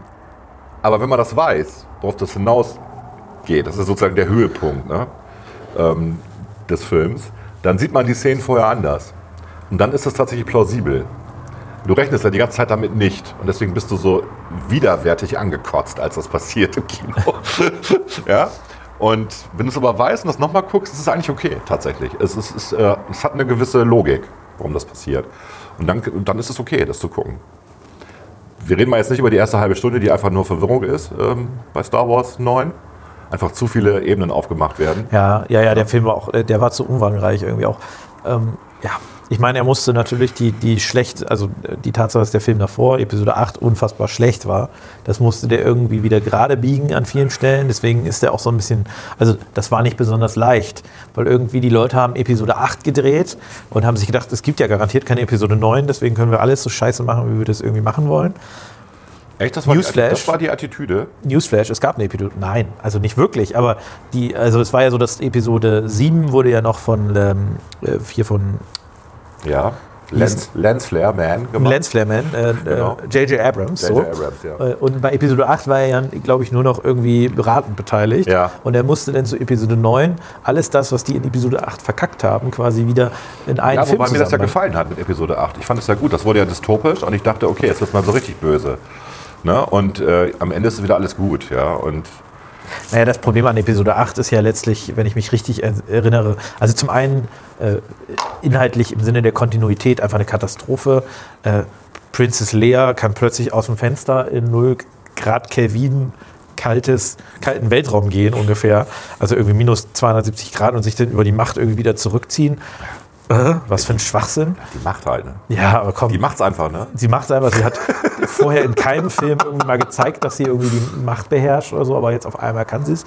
aber wenn man das weiß, worauf das hinausgeht, das ist sozusagen der Höhepunkt ne, ähm, des Films, dann sieht man die Szenen vorher anders. Und dann ist es tatsächlich plausibel. Du rechnest ja die ganze Zeit damit nicht. Und deswegen bist du so widerwärtig angekotzt, als das passiert im Kino. ja? Und wenn du es aber weißt und das nochmal guckst, ist es eigentlich okay, tatsächlich. Es, ist, es, äh, es hat eine gewisse Logik, warum das passiert. Und dann, dann ist es okay, das zu gucken. Wir reden mal jetzt nicht über die erste halbe Stunde, die einfach nur Verwirrung ist ähm, bei Star Wars 9. Einfach zu viele Ebenen aufgemacht werden. Ja, ja, ja, der Film war auch, äh, der war zu umfangreich irgendwie auch. Ähm, ja, ich meine, er musste natürlich die, die schlecht, also äh, die Tatsache, dass der Film davor, Episode 8, unfassbar schlecht war, das musste der irgendwie wieder gerade biegen an vielen Stellen. Deswegen ist der auch so ein bisschen, also das war nicht besonders leicht, weil irgendwie die Leute haben Episode 8 gedreht und haben sich gedacht, es gibt ja garantiert keine Episode 9, deswegen können wir alles so scheiße machen, wie wir das irgendwie machen wollen. Echt? Das war, die, Newsflash. das war die Attitüde? Newsflash, es gab eine Episode. Nein, also nicht wirklich, aber die, also es war ja so, dass Episode 7 wurde ja noch von ähm, äh, hier von Ja. Lens, Lens Flare Man gemacht. Lance Flairman, äh, Genau. J.J. Abrams. J.J. So. Abrams, ja. Äh, Und bei Episode 8 war er ja, glaube ich, nur noch irgendwie beratend beteiligt. Ja. Und er musste dann zu Episode 9 alles das, was die in Episode 8 verkackt haben, quasi wieder in einen Ja, Film wobei mir das ja gefallen hat mit Episode 8. Ich fand es ja gut. Das wurde ja dystopisch und ich dachte, okay, jetzt wird mal so richtig böse. Ne? Und äh, am Ende ist wieder alles gut. Ja? Und Naja, das Problem an Episode 8 ist ja letztlich, wenn ich mich richtig er- erinnere, also zum einen äh, inhaltlich im Sinne der Kontinuität einfach eine Katastrophe. Äh, Princess Leia kann plötzlich aus dem Fenster in 0 Grad Kelvin kaltes, kalten Weltraum gehen ungefähr, also irgendwie minus 270 Grad und sich dann über die Macht irgendwie wieder zurückziehen. Äh, was für ein Schwachsinn. die macht halt. Ne? Ja, aber komm. Die macht's einfach. Ne? Sie macht es einfach. Sie hat vorher in keinem Film irgendwie mal gezeigt, dass sie irgendwie die Macht beherrscht oder so, aber jetzt auf einmal kann sie es.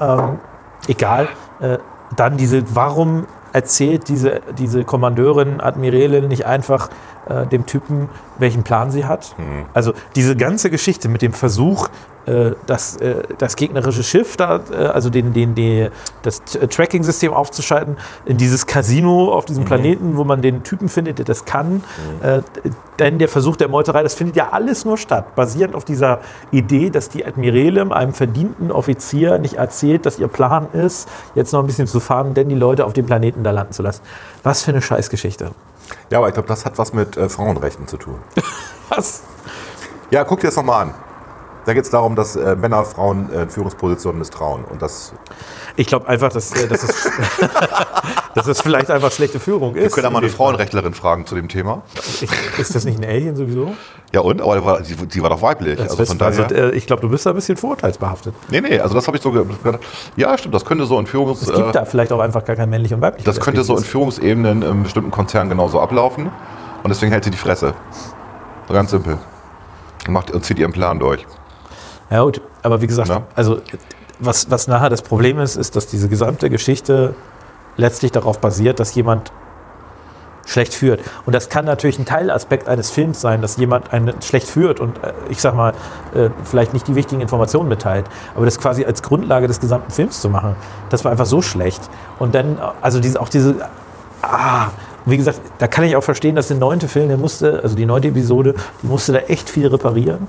Ähm, egal. Äh, dann diese, warum erzählt diese, diese Kommandeurin, Admiralin nicht einfach äh, dem Typen, welchen Plan sie hat? Also diese ganze Geschichte mit dem Versuch, äh, das, äh, das gegnerische Schiff, da, äh, also den, den, die, das T- Tracking-System aufzuschalten, in dieses Casino auf diesem Planeten, wo man den Typen findet, der das kann. Äh, denn der Versuch der Meuterei, das findet ja alles nur statt, basierend auf dieser Idee, dass die Admiralin einem verdienten Offizier nicht erzählt, dass ihr Plan ist, jetzt noch ein bisschen zu fahren, denn die Leute auf dem Planeten da landen zu lassen. Was für eine Scheißgeschichte. Ja, aber ich glaube, das hat was mit äh, Frauenrechten zu tun. Was? Ja, guck dir das nochmal an. Da geht es darum, dass äh, Männer Frauen äh, in Führungspositionen misstrauen. Und das, Ich glaube einfach, dass, äh, dass es. dass das vielleicht einfach schlechte Führung ist. Wir können ja mal in eine. Frauenrechtlerin fragen zu dem Thema. Ist das nicht ein Alien sowieso? Ja und? Aber die war, sie, sie war doch weiblich. Das Also von daher. also, äh, ich glaube, du bist da ein bisschen vorurteilsbehaftet. Nee, nee, also das habe ich so ge- gedacht. Ja, stimmt, das könnte so in Führungs... Es gibt äh, da vielleicht auch einfach gar kein männlich und weiblich. Das könnte so in Führungsebenen in bestimmten Konzernen genauso ablaufen. Und deswegen hält sie die Fresse. So Ganz simpel. Und, macht, und zieht ihren Plan durch. Ja gut, aber wie gesagt, Ja. also was, was nachher das Problem ist, ist, dass diese gesamte Geschichte letztlich darauf basiert, dass jemand schlecht führt. Und das kann natürlich ein Teilaspekt eines Films sein, dass jemand einen schlecht führt und äh, ich sag mal, äh, vielleicht nicht die wichtigen Informationen mitteilt. Aber das quasi als Grundlage des gesamten Films zu machen, das war einfach so schlecht. Und dann, äh, also diese, auch diese, ah, wie gesagt, da kann ich auch verstehen, dass der neunte Film, der musste, also die neunte Episode, die musste da echt viel reparieren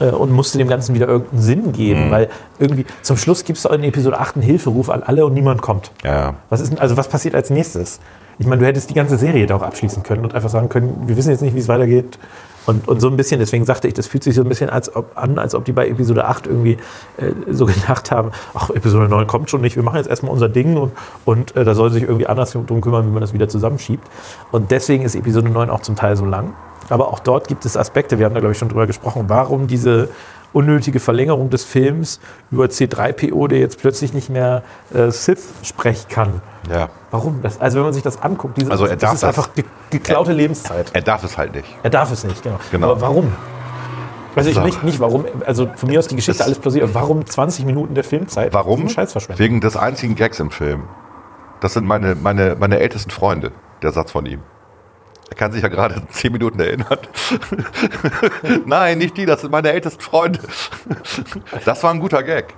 und musste dem Ganzen wieder irgendeinen Sinn geben, weil irgendwie zum Schluss gibt es in Episode 8 einen Hilferuf an alle und niemand kommt. Ja. Was ist also was passiert als nächstes? Ich meine, du hättest die ganze Serie da auch abschließen können und einfach sagen können, wir wissen jetzt nicht, wie es weitergeht. Und, und so ein bisschen, deswegen sagte ich, das fühlt sich so ein bisschen als ob, an, als ob die bei Episode 8 irgendwie äh, so gedacht haben, ach, Episode 9 kommt schon nicht, wir machen jetzt erstmal unser Ding und, und äh, da soll sich irgendwie anders drum kümmern, wie man das wieder zusammenschiebt. Und deswegen ist Episode 9 auch zum Teil so lang. Aber auch dort gibt es Aspekte, wir haben da glaube ich schon drüber gesprochen, warum diese unnötige Verlängerung des Films über C3PO, der jetzt plötzlich nicht mehr äh, Sith sprechen kann. ja. Warum? Das, also wenn man sich das anguckt, diese, Also er das darf ist das. einfach ge geklaute Lebenszeit. Er darf es halt nicht. Er darf es nicht, genau. Genau. Aber warum? Also ich So. nicht, nicht warum, also von mir aus die Geschichte Das- alles plausiert. Warum 20 Minuten der Filmzeit? Warum? Wegen des einzigen Gags im Film. Das sind meine, meine, meine ältesten Freunde, der Satz von ihm. Er kann sich ja gerade zehn Minuten erinnern. Nein, nicht die, das sind meine ältesten Freunde. Das war ein guter Gag.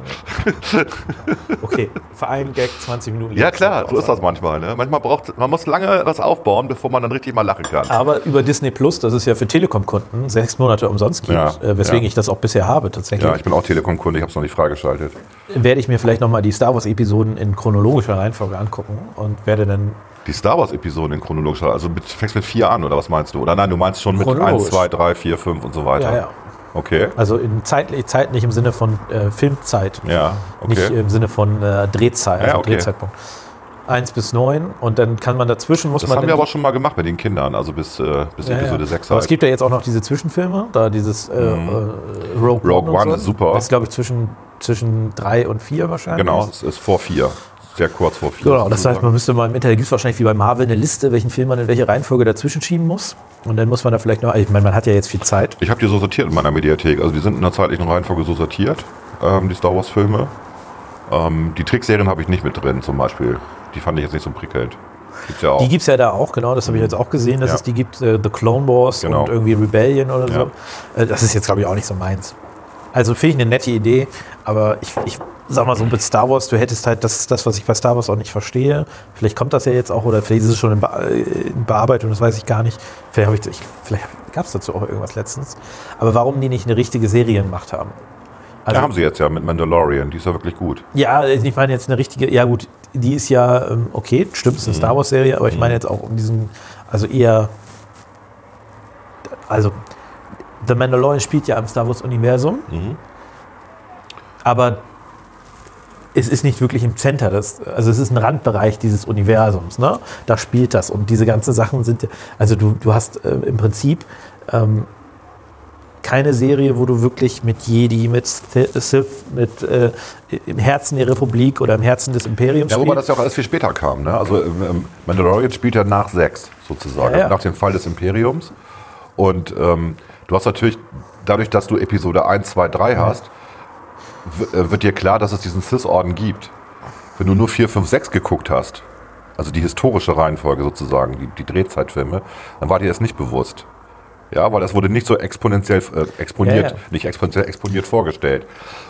Okay, für einen Gag 20 Minuten. Ja klar, so ist das manchmal. Ne? Manchmal braucht man muss lange was aufbauen, bevor man dann richtig mal lachen kann. Aber über Disney Plus, das es ja für Telekom-Kunden sechs Monate umsonst gibt, Ja, äh, weswegen ja. ich das auch bisher habe tatsächlich, Ja, ich bin auch Telekom-Kunde, ich habe es noch nicht freigeschaltet. werde ich mir vielleicht nochmal die Star Wars-Episoden in chronologischer Reihenfolge angucken und werde dann Die Star Wars-Episoden in chronologischer, also mit, fängst mit vier an, oder was meinst du? Oder nein, du meinst schon mit Chronologisch. 1, 2, 3, 4, 5 und so weiter. Ja, ja. Okay. Also in zeitlich, Zeit nicht im Sinne von äh, Filmzeit, Ja, nicht okay. im Sinne von äh, Drehzeit, Ja, also okay. Drehzeitpunkt. 1 bis 9 und dann kann man dazwischen, muss Das man haben dann wir aber schon mal gemacht mit den Kindern, also bis, äh, bis Ja, Episode ja. 6 Aber es halt. gibt ja jetzt auch noch diese Zwischenfilme, da dieses äh, äh, Rogue, Mhm. Rogue und One so. ist super. Das ist, glaube ich, zwischen, zwischen 3 und 4 wahrscheinlich. Genau, es ist vor 4. Sehr kurz vor 4. Genau, das heißt, man müsste mal im Internet gibt es wahrscheinlich wie bei Marvel eine Liste, welchen Film man in welche Reihenfolge dazwischen schieben muss. Und dann muss man da vielleicht noch, ich meine, man hat ja jetzt viel Zeit. ich habe die so sortiert in meiner Mediathek. Also die sind in der zeitlichen Reihenfolge so sortiert, ähm, die Star Wars-Filme. Ähm, die Trickserien habe ich nicht mit drin, zum Beispiel. Die fand ich jetzt nicht so prickelnd. Gibt's ja. Die gibt es ja da auch, genau, das habe ich jetzt auch gesehen, dass Ja. es die gibt, äh, The Clone Wars Genau. und irgendwie Rebellion oder Ja. so. Äh, das ist jetzt, glaube ich, auch nicht so meins. Also finde ich eine nette Idee, aber ich, ich sag mal so mit Star Wars, du hättest halt, das das, was ich bei Star Wars auch nicht verstehe. Vielleicht kommt das ja jetzt auch oder vielleicht ist es schon in, Be äh, in Bearbeitung, das weiß ich gar nicht. Vielleicht, habe ich, ich, vielleicht gab es dazu auch irgendwas letztens. Aber warum die nicht eine richtige Serie gemacht haben? Also, ja, haben sie jetzt ja mit Mandalorian. Die ist ja wirklich gut. ja, ich meine jetzt eine richtige, ja gut, die ist ja, ähm, okay, stimmt, es ist eine Star Wars-Serie, aber ich meine jetzt auch um diesen, also eher, also The Mandalorian spielt ja im Star Wars-Universum, aber es ist nicht wirklich im Center, das, also es ist ein Randbereich dieses Universums, ne? da spielt das und diese ganzen Sachen sind, ja- also du, du hast äh, im Prinzip ähm, keine Serie, wo du wirklich mit Jedi, mit Sith, mit äh, im Herzen der Republik oder im Herzen des Imperiums Ja, wobei das ja auch alles viel später kam. Ne? Also ähm, ähm, Mandalorian spielt ja nach 6 sozusagen, Ja, ja. nach dem Fall des Imperiums. Und ähm, du hast natürlich, dadurch, dass du Episode 1, 2, 3 hast, wird dir klar, dass es diesen Cis-Orden gibt. Wenn du nur 4, 5, 6 geguckt hast, also die historische Reihenfolge sozusagen, die, die Drehzeitfilme, dann war dir das nicht bewusst. Ja, weil das wurde nicht so exponentiell äh, exponiert, Ja, ja. nicht exponentiell exponiert vorgestellt.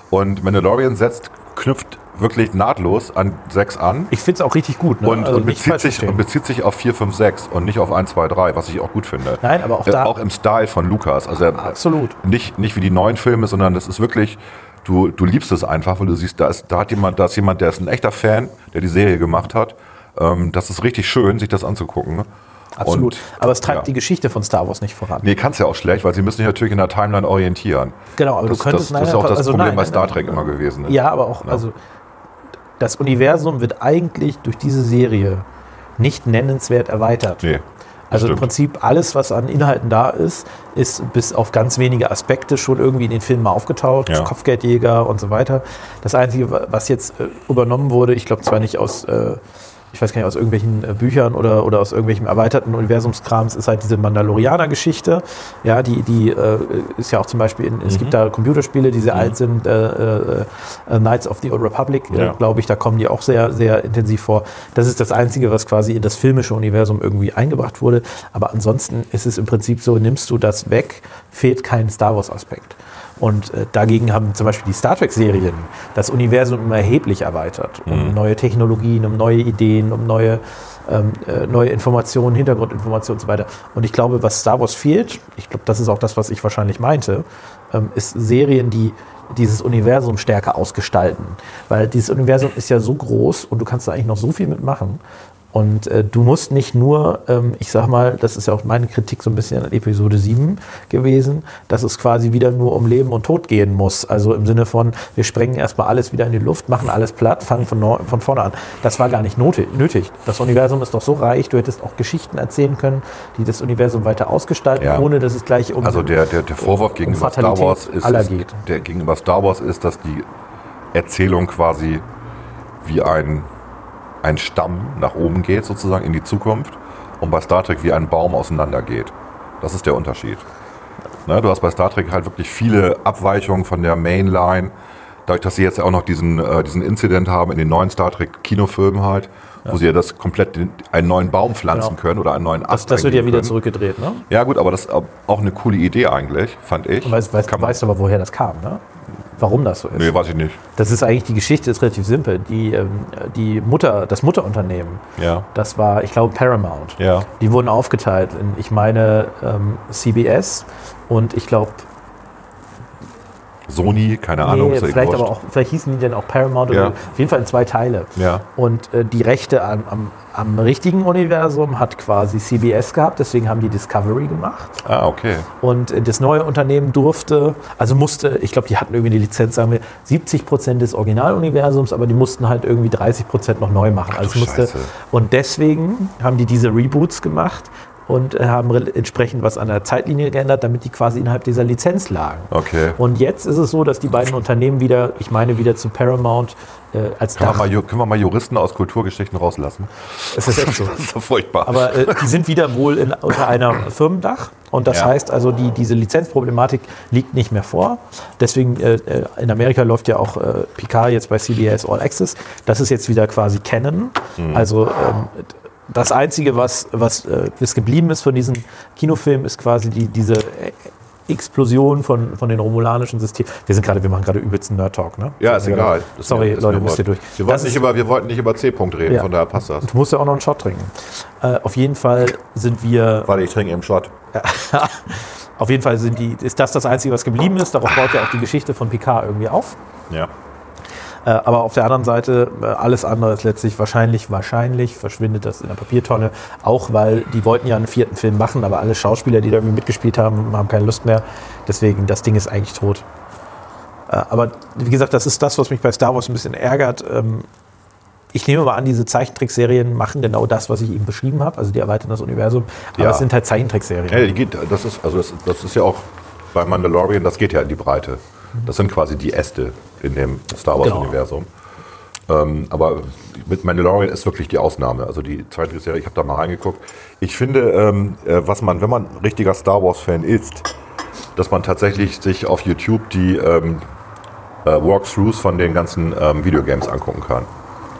Und Mandalorian setzt, knüpft wirklich nahtlos an 6 an Ich finde es auch richtig gut. Ne? und, Also und, bezieht sich, und bezieht sich auf 4, 5, 6 und nicht auf 1, 2, 3, was ich auch gut finde. Nein, aber auch Äh, da- auch im Style von Lukas. Also er- Absolut. Nicht, nicht wie die neuen Filme, sondern das ist wirklich, du, du liebst es einfach, weil du siehst, da ist, da hat jemand, da ist jemand, der ist ein echter Fan, der die Serie gemacht hat. Ähm, das ist richtig schön, sich das anzugucken. ne? Absolut. Und, aber es treibt ja. die Geschichte von Star Wars nicht voran. Nee, kannst ja auch schlecht, weil sie müssen sich natürlich in der Timeline orientieren. Genau, aber Das, du könntest das, das ist auch das also Problem nein, bei nein, Star nein. Trek immer gewesen. Ne? Ja, aber auch, Ja. also das Universum wird eigentlich durch diese Serie nicht nennenswert erweitert. Nee. Also im stimmt. Prinzip alles, was an Inhalten da ist, ist bis auf ganz wenige Aspekte schon irgendwie in den Filmen mal aufgetaucht. Ja. Kopfgeldjäger und so weiter. Das Einzige, wa- was jetzt äh, übernommen wurde, ich glaube zwar nicht aus, äh, ich weiß gar nicht, aus irgendwelchen äh, Büchern oder, oder aus irgendwelchem erweiterten Universumskrams, ist halt diese Mandalorianer-Geschichte. Ja, die, die äh, ist ja auch zum Beispiel, in, Mhm. es gibt da Computerspiele, die sehr alt sind, äh, äh, äh, Knights of the Old Republic, äh, Ja. glaube ich, da kommen die auch sehr, sehr intensiv vor. Das ist das Einzige, was quasi in das filmische Universum irgendwie eingebracht wurde. Aber ansonsten ist es im Prinzip so, nimmst du das weg, fehlt kein Star Wars-Aspekt. Und äh, dagegen haben zum Beispiel die Star Trek-Serien das Universum immer erheblich erweitert. Um neue Technologien, um neue Ideen, um neue, ähm, äh, neue Informationen, Hintergrundinformationen und so weiter. Und ich glaube, was Star Wars fehlt, ich glaube, das ist auch das, was ich wahrscheinlich meinte, ähm, ist Serien, die dieses Universum stärker ausgestalten. Weil dieses Universum ist ja so groß und du kannst da eigentlich noch so viel mitmachen. Und äh, du musst nicht nur, ähm, ich sag mal, das ist ja auch meine Kritik so ein bisschen an Episode 7 gewesen, dass es quasi wieder nur um Leben und Tod gehen muss. Also im Sinne von, wir sprengen erstmal alles wieder in die Luft, machen alles platt, fangen von, von vorne an. Das war gar nicht nötig. Das Universum ist doch so reich, du hättest auch Geschichten erzählen können, die das Universum weiter ausgestalten, Ja. ohne dass es gleich um Also der, der, der Vorwurf gegenüber Star Fatalität Wars ist, aller ist geht. der gegenüber Star Wars ist, dass die Erzählung quasi wie ein, ein Stamm nach oben geht, sozusagen in die Zukunft, und bei Star Trek wie ein Baum auseinandergeht. Das ist der Unterschied. Ne, du hast bei Star Trek halt wirklich viele Abweichungen von der Mainline. Dadurch, dass sie jetzt ja auch noch diesen, äh, diesen Incident haben in den neuen Star Trek Kinofilmen halt, wo sie ja das komplett den, einen neuen Baum pflanzen Genau. können oder einen neuen das, Ast das wird ja wieder können. zurückgedreht, ne? Ja gut, aber das ist auch eine coole Idee eigentlich, fand ich. Du weißt, weißt, weißt aber, woher das kam, ne? Warum das so ist. Nee, weiß ich nicht. Das ist eigentlich, die Geschichte ist relativ simpel. Die, ähm, die Mutter, das Mutterunternehmen, Ja. das war, ich glaube, Paramount. Ja. Die wurden aufgeteilt in, ich meine, ähm, CBS und ich glaube, Sony, keine Ahnung. nee, ja vielleicht aber auch, vielleicht hießen die dann auch Paramount Ja. oder auf jeden Fall in zwei Teile. Ja. Und äh, die Rechte am, am, am richtigen Universum hat quasi CBS gehabt, deswegen haben die Discovery gemacht. Ah, okay. Und äh, das neue Unternehmen durfte, also musste, ich glaube, die hatten irgendwie die Lizenz, sagen wir, 70 Prozent des Originaluniversums, aber die mussten halt irgendwie 30 Prozent noch neu machen. Also du es musste, Scheiße. und deswegen haben die diese Reboots gemacht und äh, haben re- entsprechend was an der Zeitlinie geändert, damit die quasi innerhalb dieser Lizenz lagen. Okay. Und jetzt ist es so, dass die beiden Unternehmen wieder, ich meine wieder zu Paramount äh, als Können wir, Dach. mal, Ju- können wir mal Juristen aus Kulturgeschichten rauslassen? Es ist echt so. Das ist doch furchtbar. Aber äh, die sind wieder wohl in, unter einer Firmendach. Und das Ja. heißt also, die, diese Lizenzproblematik liegt nicht mehr vor. Deswegen äh, äh, in Amerika läuft ja auch äh, Picard jetzt bei CBS All Access. Das ist jetzt wieder quasi Canon. Mhm. Also ähm, das Einzige, was, was, äh, was geblieben ist von diesen Kinofilmen, ist quasi die, diese äh, Explosion von, von den romulanischen Systemen. Wir sind gerade, wir machen gerade übelsten Nerd-Talk, ne? ja, ist egal. Das Sorry, ist Leute, müsst ihr durch. Wir wollten, nicht ist- über, wir wollten nicht über C-Punkt reden, Ja. von daher passt das. Du musst ja auch noch einen Shot trinken. Äh, auf jeden Fall sind wir Warte, ich trinke im Shot. Auf jeden Fall sind die, ist das das Einzige, was geblieben ist. Darauf baut ja auch die Geschichte von Picard irgendwie auf. Ja. Äh, aber auf der anderen Seite, äh, alles andere ist letztlich wahrscheinlich, wahrscheinlich verschwindet das in der Papiertonne. Auch weil die wollten ja einen vierten Film machen, aber alle Schauspieler, die da irgendwie mitgespielt haben, haben keine Lust mehr. Deswegen, das Ding ist eigentlich tot. Äh, aber wie gesagt, das ist das, was mich bei Star Wars ein bisschen ärgert. Ähm, ich nehme mal an, diese Zeichentrickserien machen genau das, was ich eben beschrieben habe. Also die erweitern das Universum. Aber Ja. es sind halt Zeichentrickserien. Ja, das ist, also das, das ist ja auch bei Mandalorian, das geht ja in die Breite. Das sind quasi die Äste in dem Star Genau. Wars-Universum. Ähm, aber mit Mandalorian ist wirklich die Ausnahme. Also die zweite Serie, ich habe da mal reingeguckt. Ich finde, ähm, äh, was man, wenn man richtiger Star Wars-Fan ist, dass man tatsächlich sich auf YouTube die ähm, äh, Walkthroughs von den ganzen ähm, Videogames angucken kann.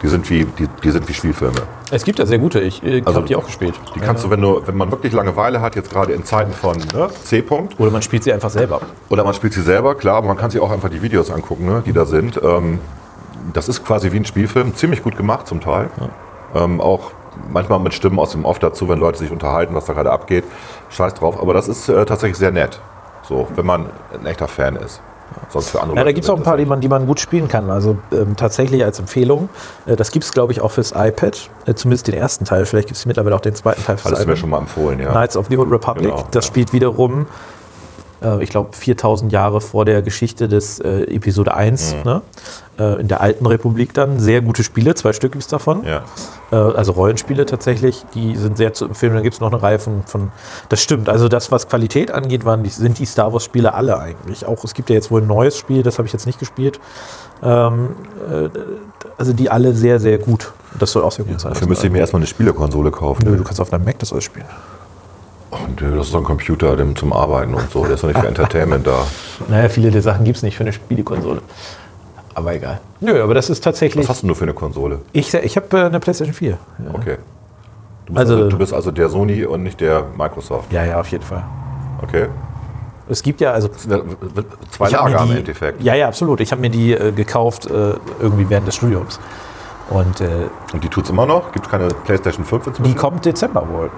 Die sind wie, die, die sind wie Spielfilme. Es gibt ja sehr gute, ich äh, Also- habe die auch gespielt. Die kannst du, wenn du, wenn man wirklich Langeweile hat, jetzt gerade in Zeiten von ne, C-Punkt, Oder man spielt sie einfach selber. oder man spielt sie selber, klar, aber man kann sich auch einfach die Videos angucken, ne, die da sind. Ähm, das ist quasi wie ein Spielfilm, ziemlich gut gemacht zum Teil. Ähm, auch manchmal mit Stimmen aus dem Off dazu, wenn Leute sich unterhalten, was da gerade abgeht. Scheiß drauf, aber das ist äh, tatsächlich sehr nett. So, wenn man ein echter Fan ist. Sonst für andere Ja, da gibt es auch ein paar, die man, die man gut spielen kann. Also ähm, tatsächlich als Empfehlung. Äh, das gibt es, glaube ich, auch fürs iPad. Äh, zumindest den ersten Teil. Vielleicht gibt es mittlerweile auch den zweiten Teil fürs Alles mir iPad. schon mal empfohlen, ja. Knights of the Old Republic. Genau, das ja. spielt wiederum äh, ich glaube 4000 Jahre vor der Geschichte des äh, Episode 1, ne? äh, in der alten Republik dann. Sehr gute Spiele, zwei Stück gibt es davon. Ja. Äh, also Rollenspiele tatsächlich, die sind sehr zu empfehlen. Dann gibt es noch eine Reihe von, von, das stimmt, also das, was Qualität angeht, waren die, sind die Star Wars-Spiele alle eigentlich. Auch es gibt ja jetzt wohl ein neues Spiel, das habe ich jetzt nicht gespielt. Ähm, äh, also die alle sehr, sehr gut. Das soll auch sehr gut sein. Dafür müsste ich mir erstmal eine Spielekonsole kaufen. Nö, du kannst auf deinem Mac das alles spielen. Und äh, das ist so ein Computer dem zum Arbeiten und so. Der ist doch nicht für Entertainment da. Naja, viele der Sachen gibt es nicht für eine Spielekonsole. Aber egal. Nö, aber das ist tatsächlich. Was hast du nur für eine Konsole? Ich, ich habe äh, eine PlayStation 4. Ja. Okay. Du bist Also- also, du bist also der Sony und nicht der Microsoft. ja, ja, auf jeden Fall. Okay. Es gibt ja, also zwei Lager im die- Endeffekt. Ja, ja, absolut. Ich habe mir die äh, gekauft äh, irgendwie während des Studiums. Und äh, Und die tut's immer noch? Gibt es keine PlayStation 5 die inzwischen? kommt Dezember wohl.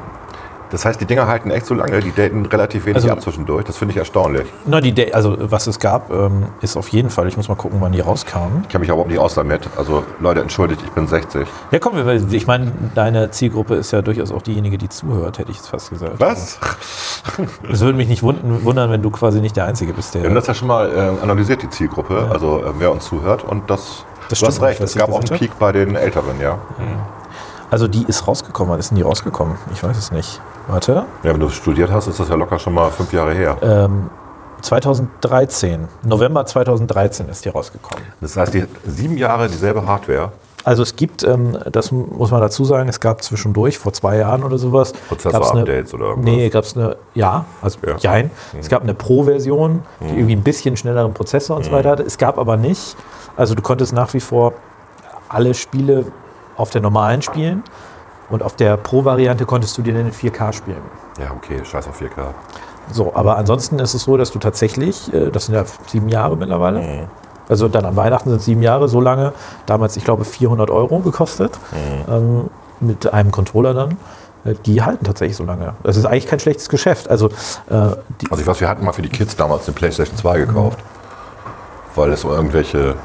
Das heißt, die Dinger halten echt so lange, die daten relativ wenig Also- ab zwischendurch. Das finde ich erstaunlich. Na, die, De- also was es gab, ähm, ist auf jeden Fall, ich muss mal gucken, wann die rauskamen. Ich kenne mich aber überhaupt nicht aus damit. Also Leute, entschuldigt, ich bin 60. Ja, komm, ich meine, deine Zielgruppe ist ja durchaus auch diejenige, die zuhört, hätte ich jetzt fast gesagt. Was? Es würde mich nicht wund- wundern, wenn du quasi nicht der Einzige bist, der. Wir haben das ja schon mal äh, analysiert, die Zielgruppe, also äh, wer uns zuhört. Und das, Das du hast stimmt, recht, was es gab auch einen Peak bei den Älteren, ja. Also die ist rausgekommen. Wann ist denn die rausgekommen? Ich weiß es nicht. Warte. Ja, wenn du studiert hast, ist das ja locker schon mal fünf Jahre her. Ähm, 2013. November 2013 ist die rausgekommen. Das heißt, die sieben Jahre dieselbe Hardware. Also es gibt, ähm, das muss man dazu sagen, es gab zwischendurch, vor zwei Jahren oder sowas, Prozessor-Updates oder irgendwas? Nee, gab es eine, ja, also Ja. jein. Es gab eine Pro-Version, die irgendwie ein bisschen schnelleren Prozessor und so weiter hatte. Es gab aber nicht, also du konntest nach wie vor alle Spiele auf der normalen spielen und auf der Pro-Variante konntest du dir dann in 4K spielen. Ja, okay, scheiß auf 4K. So, aber ansonsten ist es so, dass du tatsächlich, äh, das sind ja sieben Jahre mittlerweile, also dann an Weihnachten sind sieben Jahre, so lange, damals, ich glaube, 400 Euro gekostet, ähm, mit einem Controller dann. Äh, Die halten tatsächlich so lange. Das ist eigentlich kein schlechtes Geschäft. Also, äh, Also ich weiß, wir hatten mal für die Kids damals eine Playstation 2 gekauft, weil es um irgendwelche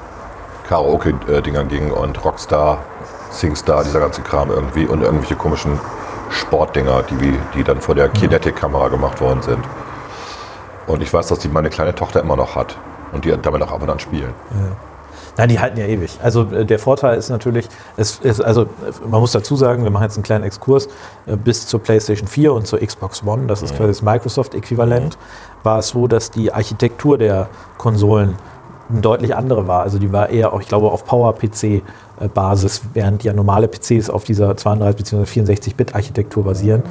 Karaoke-Dinger ging und Rockstar, Singstar, dieser ganze Kram irgendwie und irgendwelche komischen Sportdinger, die, die dann vor der Kinetic-Kamera gemacht worden sind. Und ich weiß, dass die meine kleine Tochter immer noch hat und die damit auch ab und an spielen. Nein, die halten ja ewig. Also äh, der Vorteil ist natürlich, es ist, also man muss dazu sagen, wir machen jetzt einen kleinen Exkurs äh, bis zur PlayStation 4 und zur Xbox One, das ist quasi das Microsoft-Äquivalent, war es so, dass die Architektur der Konsolen deutlich andere war. Also die war eher auch, ich glaube, auf Power-PC-Basis, während ja normale PCs auf dieser 32 bzw. 64-Bit-Architektur basieren.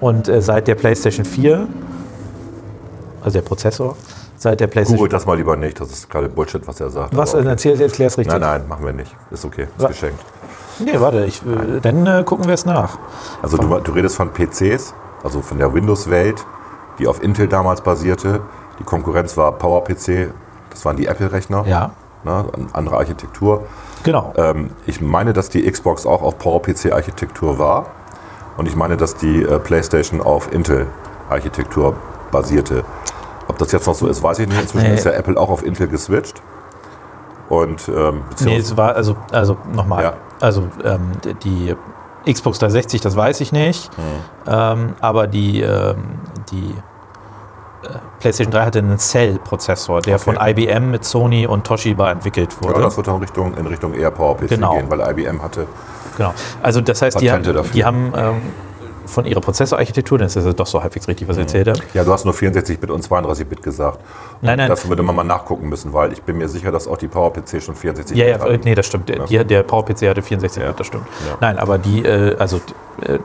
Und äh, seit der PlayStation 4, also der Prozessor, seit der PlayStation Googelt das mal lieber nicht, das ist gerade Bullshit, was er sagt. Was, äh, okay. erzähl, erklär's richtig. Nein, nein, machen wir nicht. Ist okay, ist Wa- geschenkt. Nee, warte, ich, äh, dann äh, gucken wir es nach. Also du, du redest von PCs, also von der Windows-Welt, die auf Intel damals basierte. Die Konkurrenz war PowerPC, das waren die Apple-Rechner. Ja. Ne, an- andere Architektur. Genau. Ähm, ich meine, dass die Xbox auch auf PowerPC-Architektur war. Und ich meine, dass die äh, PlayStation auf Intel-Architektur basierte. Ob das jetzt noch so ist, weiß ich nicht. Inzwischen Nee. ist ja Apple auch auf Intel geswitcht. Und ähm, nee, es war, also, also nochmal. Ja. Also ähm, die Xbox 360, das weiß ich nicht. Ähm, aber die, ähm, die PlayStation 3 hatte einen Cell-Prozessor, der Okay. von IBM mit Sony und Toshiba entwickelt ja, wurde. das wird dann Richtung, in Richtung eher PowerPC Genau. gehen, weil IBM hatte Genau. Also das heißt, die dafür. die haben ähm, von ihrer Prozessorarchitektur, das ist ja doch so halbwegs richtig, was ich erzählt habe. Ja, du hast nur 64-Bit und 32-Bit gesagt. Nein, nein. Das würde man mal nachgucken müssen, weil ich bin mir sicher, dass auch die PowerPC schon 64-Bit Ja, ja, hatten. äh, nee, das stimmt. Der, die, der PowerPC hatte 64 Bit, das stimmt. Ja. Nein, aber die, äh, also äh,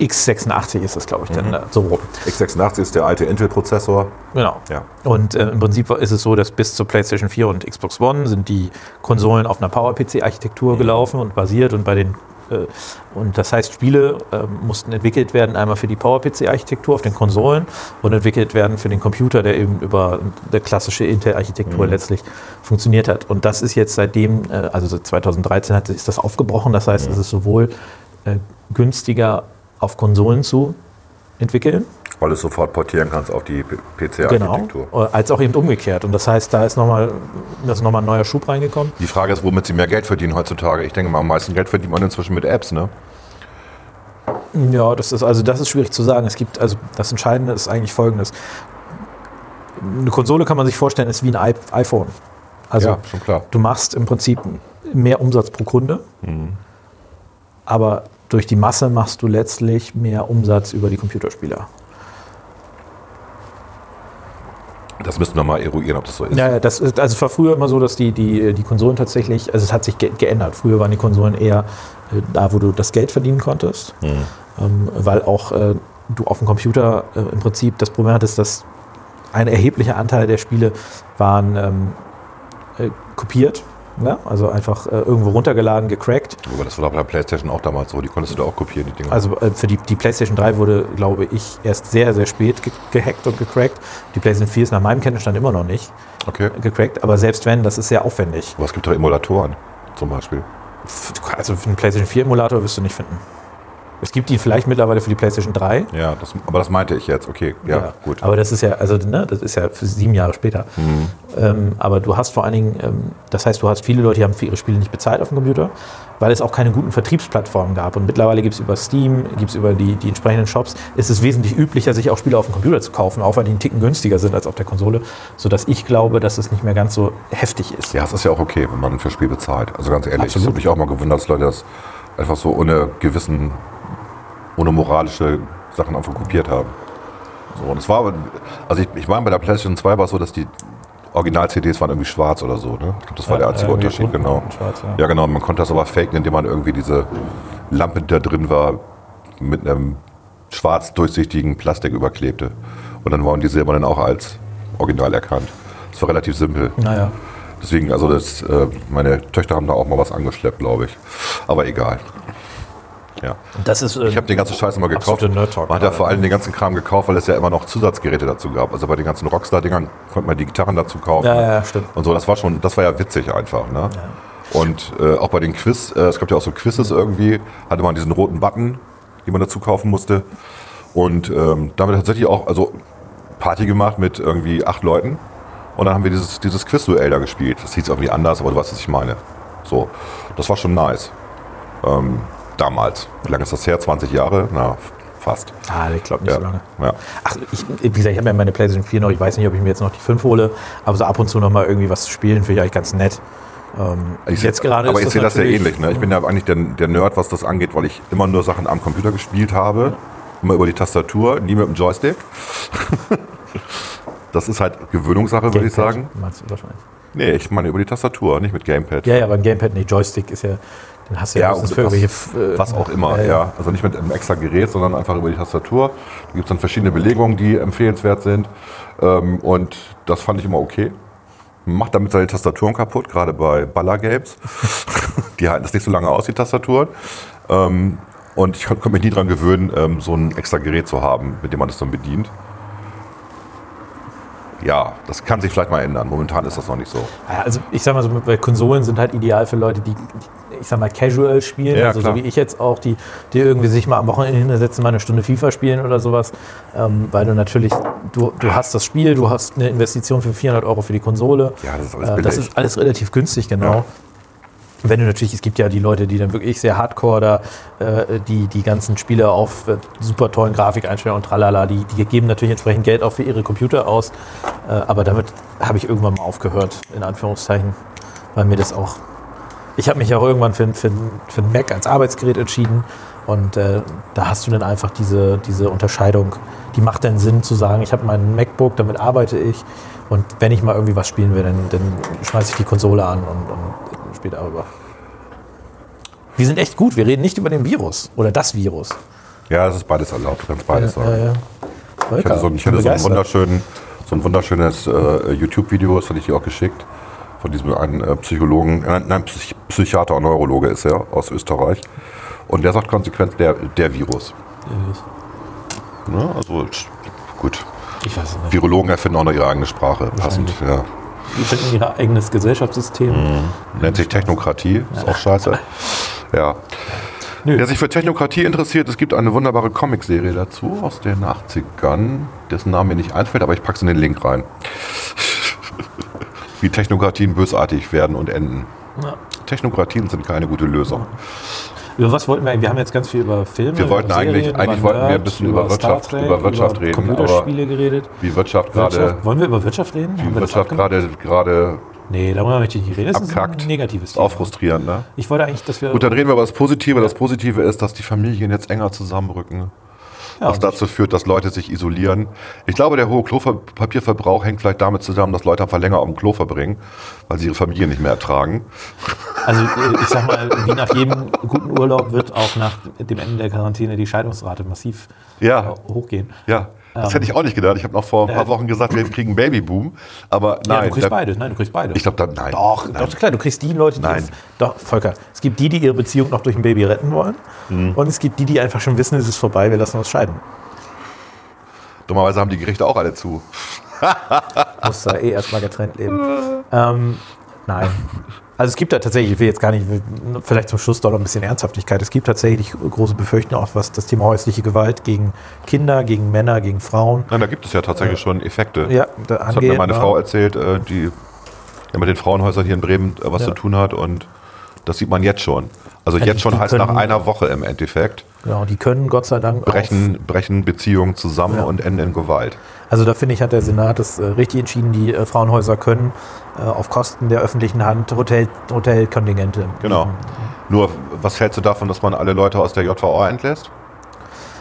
x86 ist das, glaube ich, dann äh, so rum. x86 ist der alte Intel-Prozessor. Genau. Ja. Und äh, im Prinzip ist es so, dass bis zur PlayStation 4 und Xbox One sind die Konsolen auf einer PowerPC-Architektur gelaufen und basiert und bei den äh, und das heißt, Spiele äh, mussten entwickelt werden, einmal für die PowerPC-Architektur auf den Konsolen und entwickelt werden für den Computer, der eben über der klassische Intel-Architektur letztlich funktioniert hat. Und das ist jetzt seitdem, äh, also seit 2013 hat, ist das aufgebrochen. Das heißt, es ist sowohl äh, günstiger auf Konsolen zu entwickeln, Weil du es sofort portieren kannst auf die Genau, PC-Architektur. äh, als auch eben umgekehrt. Und das heißt, da ist nochmal noch mal ein neuer Schub reingekommen. Die Frage ist, womit sie mehr Geld verdienen heutzutage. Ich denke mal, am meisten Geld verdient man inzwischen mit Apps, ne? Ja, das ist also das ist schwierig zu sagen. Es gibt also das Entscheidende ist eigentlich folgendes. eine Konsole kann man sich vorstellen, ist wie ein iPhone. Also Ja, schon klar. du machst im Prinzip mehr Umsatz pro Kunde, Mhm. aber durch die Masse machst du letztlich mehr Umsatz über die Computerspieler. Das müssten wir mal eruieren, ob das so ist. Ja, das ist, also es war früher immer so, dass die, die, die Konsolen tatsächlich, also es hat sich ge geändert. Früher waren die Konsolen eher äh, da, wo du das Geld verdienen konntest, ähm, weil auch äh, du auf dem Computer äh, im Prinzip das Problem hattest, dass ein erheblicher Anteil der Spiele waren ähm, äh, kopiert, ne? also einfach äh, irgendwo runtergeladen, gecrackt. Aber das war bei der Playstation auch damals so. Die konntest du da auch kopieren, die Dinger. Also äh, für die, die PlayStation 3 wurde, glaube ich, erst sehr, sehr spät ge gehackt und gecrackt. Die PlayStation 4 ist nach meinem Kenntnisstand immer noch nicht okay. gecrackt, aber selbst wenn, das ist sehr aufwendig. Aber es gibt doch Emulatoren zum Beispiel. Also für einen PlayStation 4 Emulator wirst du nicht finden. Es gibt ihn vielleicht mittlerweile für die PlayStation 3. Ja, das, aber das meinte ich jetzt. Okay, ja, gut. Aber das ist ja, also ne, das ist ja für sieben Jahre später. Mhm. Ähm, aber du hast vor allen Dingen, ähm, das heißt, du hast viele Leute, die haben für ihre Spiele nicht bezahlt auf dem Computer, weil es auch keine guten Vertriebsplattformen gab. Und mittlerweile gibt es über Steam, gibt es über die, die entsprechenden Shops, ist es wesentlich üblicher, sich auch Spiele auf dem Computer zu kaufen, auch weil die einen Ticken günstiger sind als auf der Konsole, sodass ich glaube, dass es nicht mehr ganz so heftig ist. Ja, es ist ja auch okay, wenn man für Spiel bezahlt. Also ganz ehrlich, Absolut. ich habe mich auch mal gewundert, dass Leute das einfach so ohne Gewissen, ohne moralische Sachen einfach kopiert haben. So, und es war, also ich, ich meine, bei der PlayStation 2 war es so, dass die Original-CDs waren irgendwie schwarz oder so. Ne? Ich glaube, das war Ja, der einzige Unterschied, unten genau. schwarz, ja. ja, genau. Und man konnte das aber faken, indem man irgendwie diese Lampe, die da drin war, mit einem schwarz durchsichtigen Plastik überklebte. Und dann waren die silbernen auch als Original erkannt. Das war relativ simpel. Naja. Deswegen, also das, äh, meine Töchter haben da auch mal was angeschleppt, glaube ich. Aber egal. Ja. Das ist, äh, Ich habe den ganzen Scheiß immer gekauft. Man hat ja vor allem den ganzen Kram gekauft, weil es ja immer noch Zusatzgeräte dazu gab. Also bei den ganzen Rockstar-Dingern konnte man die Gitarren dazu kaufen. Ja, ja, stimmt. Und so, das war schon, das war ja witzig einfach. Ne? Und äh, auch bei den Quiz, äh, es gab ja auch so Quizzes irgendwie, hatte man diesen roten Button, den man dazu kaufen musste. Und ähm, da haben wir tatsächlich auch also Party gemacht mit irgendwie acht Leuten. Und dann haben wir dieses, dieses Quiz-Duell da gespielt. Das hieß irgendwie anders, aber du weißt, was ich meine. So, das war schon nice. Ähm, damals. Wie lange ist das her? 20 Jahre? Na, fast. ah, ich glaube nicht Ja. so lange. ja. Ach, ich, wie gesagt, ich habe ja meine PlayStation 4 noch. Ich weiß nicht, ob ich mir jetzt noch die 5 hole, aber so ab und zu noch mal irgendwie was zu spielen, finde ich eigentlich ganz nett. Ähm, Ich, jetzt gerade aber ist ich sehe das ja ähnlich. Ne? Ich bin ja eigentlich der, der Nerd, was das angeht, weil ich immer nur Sachen am Computer gespielt habe. Immer über die Tastatur, nie mit dem Joystick. das ist halt Gewöhnungssache, würde ich sagen. Meinst du wahrscheinlich. Nee, ich meine über die Tastatur, nicht mit Gamepad. Ja, ja, beim Gamepad nicht. Joystick ist ja, den hast du ja, Ja, für was, irgendwelche. äh, was auch immer, äh, ja. Also nicht mit einem extra Gerät, sondern einfach über die Tastatur. Da gibt es dann verschiedene Belegungen, die empfehlenswert sind. Ähm, und das fand ich immer okay. Macht damit seine Tastaturen kaputt, gerade bei Baller-Games. die halten das nicht so lange aus, die Tastaturen. Ähm, und ich konnte mich nie daran gewöhnen, ähm, so ein extra Gerät zu haben, mit dem man das dann bedient. Ja, das kann sich vielleicht mal ändern. Momentan ist das noch nicht so. Ja, also ich sag mal so, weil Konsolen sind halt ideal für Leute, die, ich sag mal, casual spielen, Ja, also klar. so wie ich jetzt auch, die, die irgendwie sich mal am Wochenende hinsetzen, mal eine Stunde FIFA spielen oder sowas, ähm, weil du natürlich, du, du hast das Spiel, du hast eine Investition für 400 Euro für die Konsole. Ja, das ist alles Äh, das ist alles relativ günstig, genau. Ja. Wenn du natürlich, es gibt ja die Leute, die dann wirklich sehr hardcore da äh, die, die ganzen Spiele auf äh, super tollen Grafikeinstellungen und tralala, die, die geben natürlich entsprechend Geld auch für ihre Computer aus. Äh, aber damit habe ich irgendwann mal aufgehört, in Anführungszeichen, weil mir das auch. Ich habe mich auch irgendwann für, für, für ein Mac als Arbeitsgerät entschieden und äh, da hast du dann einfach diese, diese Unterscheidung. Die macht dann Sinn zu sagen, ich habe meinen MacBook, damit arbeite ich und wenn ich mal irgendwie was spielen will, dann, dann schmeiße ich die Konsole an und, und spiele darüber. Die sind echt gut. Wir reden nicht über den Virus oder das Virus. Ja, es ist beides erlaubt. Du kannst beides sagen. Ja, ja. Ich hatte so, ich hatte so ein, wunderschön, so ein wunderschönes äh, YouTube-Video, das hatte ich dir auch geschickt, von diesem einen äh, Psychologen, äh, nein, Psych Psychiater und Neurologe ist er, aus Österreich. Und der sagt konsequent, der, der Virus. Ne? Also gut. Ich weiß nicht. Virologen erfinden auch noch ihre eigene Sprache. Passend, ja. Die finden ihr eigenes Gesellschaftssystem. Nennt sich Technokratie, ist auch scheiße. Ja. Nö. Wer sich für Technokratie interessiert, es gibt eine wunderbare Comicserie dazu aus den 80ern, dessen Name mir nicht einfällt, aber ich packe es in den Link rein. Wie Technokratien bösartig werden und enden. Ja. Technokratien sind keine gute Lösung. Über was wollten wir eigentlich? Wir haben jetzt ganz viel über Filme. Wir wollten über eigentlich- eigentlich über wollten wir ein bisschen über Star Wirtschaft- Trek, über Wirtschaft reden, Computerspiele geredet. Wie Wirtschaft gerade. Wollen wir über Wirtschaft reden? Wie Wirtschaft gerade gerade Nee, darüber möchte ich nicht reden. Das ist abkackt. ein negatives Ist auch Thema. frustrierend, ne? Ich wollte eigentlich, dass wir. Gut, dann reden wir über das Positive. Das Positive ist, dass die Familien jetzt enger zusammenrücken. Was dazu führt, dass Leute sich isolieren. Ich glaube, der hohe Klopapierverbrauch hängt vielleicht damit zusammen, dass Leute einfach länger auf dem Klo verbringen, weil sie ihre Familie nicht mehr ertragen. Also äh, ich sag mal, wie nach jedem guten Urlaub wird auch nach dem Ende der Quarantäne die Scheidungsrate massiv Ja. äh, hochgehen. Ja, das Ähm. hätte ich auch nicht gedacht. Ich habe noch vor ein paar Äh. Wochen gesagt, wir kriegen einen Babyboom. Aber Ja, nein, du kriegst beides. Nein, du kriegst beides. ich glaube, dann nein. Doch, nein. doch, klar, du kriegst die Leute, die Nein. es, doch, Volker, es gibt die, die ihre Beziehung noch durch ein Baby retten wollen Mhm. und es gibt die, die einfach schon wissen, es ist vorbei, wir lassen uns scheiden. Dummerweise haben die Gerichte auch alle zu. Muss da eh erstmal getrennt leben. ähm, nein. Also es gibt da tatsächlich, ich will jetzt gar nicht, vielleicht zum Schluss doch noch ein bisschen Ernsthaftigkeit. Es gibt tatsächlich große Befürchtungen, auch was das Thema häusliche Gewalt gegen Kinder, gegen Männer, gegen Frauen Nein, da gibt es ja tatsächlich schon Effekte. ja, da das hat angeht. mir meine. Frau erzählt, äh, die ja mit den Frauenhäusern hier in Bremen äh, was Ja. zu tun hat. Und das sieht man jetzt schon. Also Ja, jetzt schon heißt nach können- einer Woche im Endeffekt, Genau, die können Gott sei Dank brechen, brechen Beziehungen zusammen und enden in Gewalt. Also da finde ich, hat der Senat es äh, richtig entschieden, die äh, Frauenhäuser können äh, auf Kosten der öffentlichen Hand Hotel, Hotelkontingente. Genau. bieten. Nur, was hältst du davon, dass man alle Leute aus der JVA entlässt?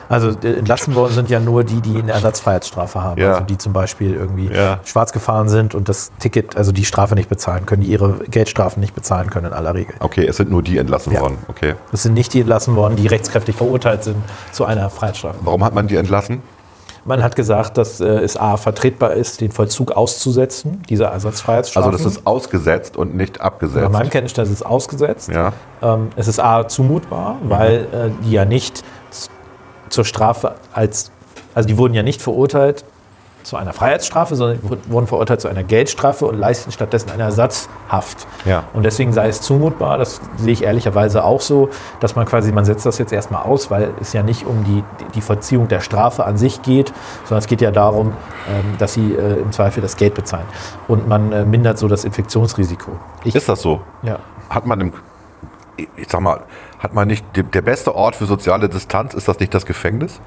Also äh, entlassen worden sind ja nur die, die eine Ersatzfreiheitsstrafe haben. Ja. Also die zum Beispiel irgendwie Ja. schwarz gefahren sind und das Ticket, also die Strafe nicht bezahlen können, die ihre Geldstrafen nicht bezahlen können in aller Regel. Okay, es sind nur die entlassen Ja. worden. Okay. Das sind nicht die entlassen worden, die rechtskräftig verurteilt sind zu einer Freiheitsstrafe. Warum hat man die entlassen? Man hat gesagt, dass äh, es A vertretbar ist, den Vollzug auszusetzen, dieser Ersatzfreiheitsstrafe. Also das ist ausgesetzt und nicht Nach abgesetzt. meinem Kenntnisstand ist es ausgesetzt. Ja. Ähm, es ist A zumutbar, weil äh, die ja nicht zur Strafe als, also die wurden ja nicht verurteilt zu einer Freiheitsstrafe, sondern wurden verurteilt zu einer Geldstrafe und leisten stattdessen eine Ersatzhaft. Ja. Und deswegen sei es zumutbar, das sehe ich ehrlicherweise auch so, dass man quasi, man setzt das jetzt erstmal aus, weil es ja nicht um die, die Vollziehung der Strafe an sich geht, sondern es geht ja darum, ähm, dass sie äh, im Zweifel das Geld bezahlen. Und man äh, mindert so das Infektionsrisiko. Ich, Ist das so? ja. Hat man im, ich sag mal, hat man nicht, der beste Ort für soziale Distanz, ist das nicht das Gefängnis?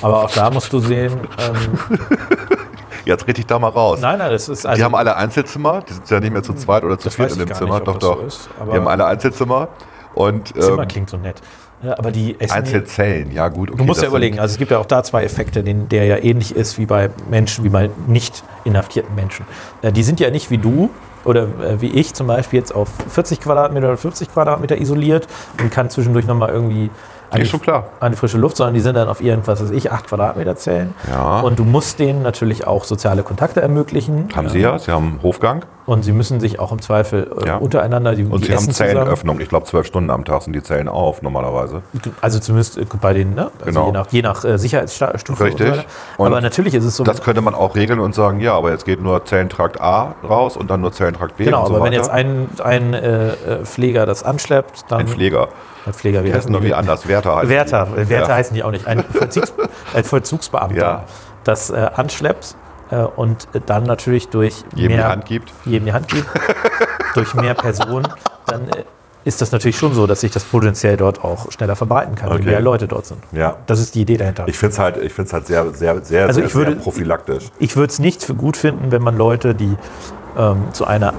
Aber auch da musst du sehen, ähm, Jetzt rede ich da mal raus. nein, nein, das ist also, die haben alle Einzelzimmer, die sind ja nicht mehr zu zweit oder zu viert in dem gar Zimmer. nicht, ob doch, das doch. so ist, die haben alle Einzelzimmer und Zimmer ähm, klingt so nett. Ja, aber die essen Einzelzellen, ja gut. Okay, Du musst ja überlegen, also es gibt ja auch da zwei Effekte, den, der ja ähnlich ist wie bei Menschen, wie bei nicht inhaftierten Menschen. Äh, die sind ja nicht wie du oder äh, wie ich zum Beispiel jetzt auf 40 Quadratmeter oder 50 Quadratmeter isoliert und kann zwischendurch nochmal irgendwie an Nee, die, schon klar. an die frische Luft, sondern die sind dann auf ihren, was weiß ich, 8 Quadratmeter Zellen. Ja. Und du musst denen natürlich auch soziale Kontakte ermöglichen. Haben sie ja, sie haben Hofgang Und sie müssen sich auch im Zweifel äh, Ja. untereinander, die, und die sie haben. Zellenöffnung. Ich glaube, zwölf Stunden am Tag sind die Zellen auf, normalerweise. Also zumindest äh, bei den, ne? Also Genau. je nach, je nach äh, Sicherheitsstufe. Richtig. So Aber natürlich ist es so. Das könnte man auch regeln und sagen, ja, aber jetzt geht nur Zellentrakt A raus und dann nur Zellentrakt B genau, so aber wenn weiter. jetzt ein, ein äh, äh, Pfleger das anschleppt, dann. Ein Pfleger. Ein Pfleger, wie doch wie anders. Wärter heißen Wärter, die. Wärter ja. heißen die auch nicht. Ein, Vollzugs, ein Vollzugsbeamter, Ja. das äh, anschleppt äh, und dann natürlich durch Jedem mehr, die Hand gibt. jedem die Hand gibt, durch mehr Personen, dann äh, ist das natürlich schon so, dass sich das potenziell dort auch schneller verbreiten kann, Okay. je mehr Leute dort sind. Ja. Das ist die Idee dahinter. Ich finde es halt, ich find's halt sehr, sehr, sehr, Also sehr, ich würde- sehr prophylaktisch. Ich würde es nicht für gut finden, wenn man Leute, die ähm, zu einer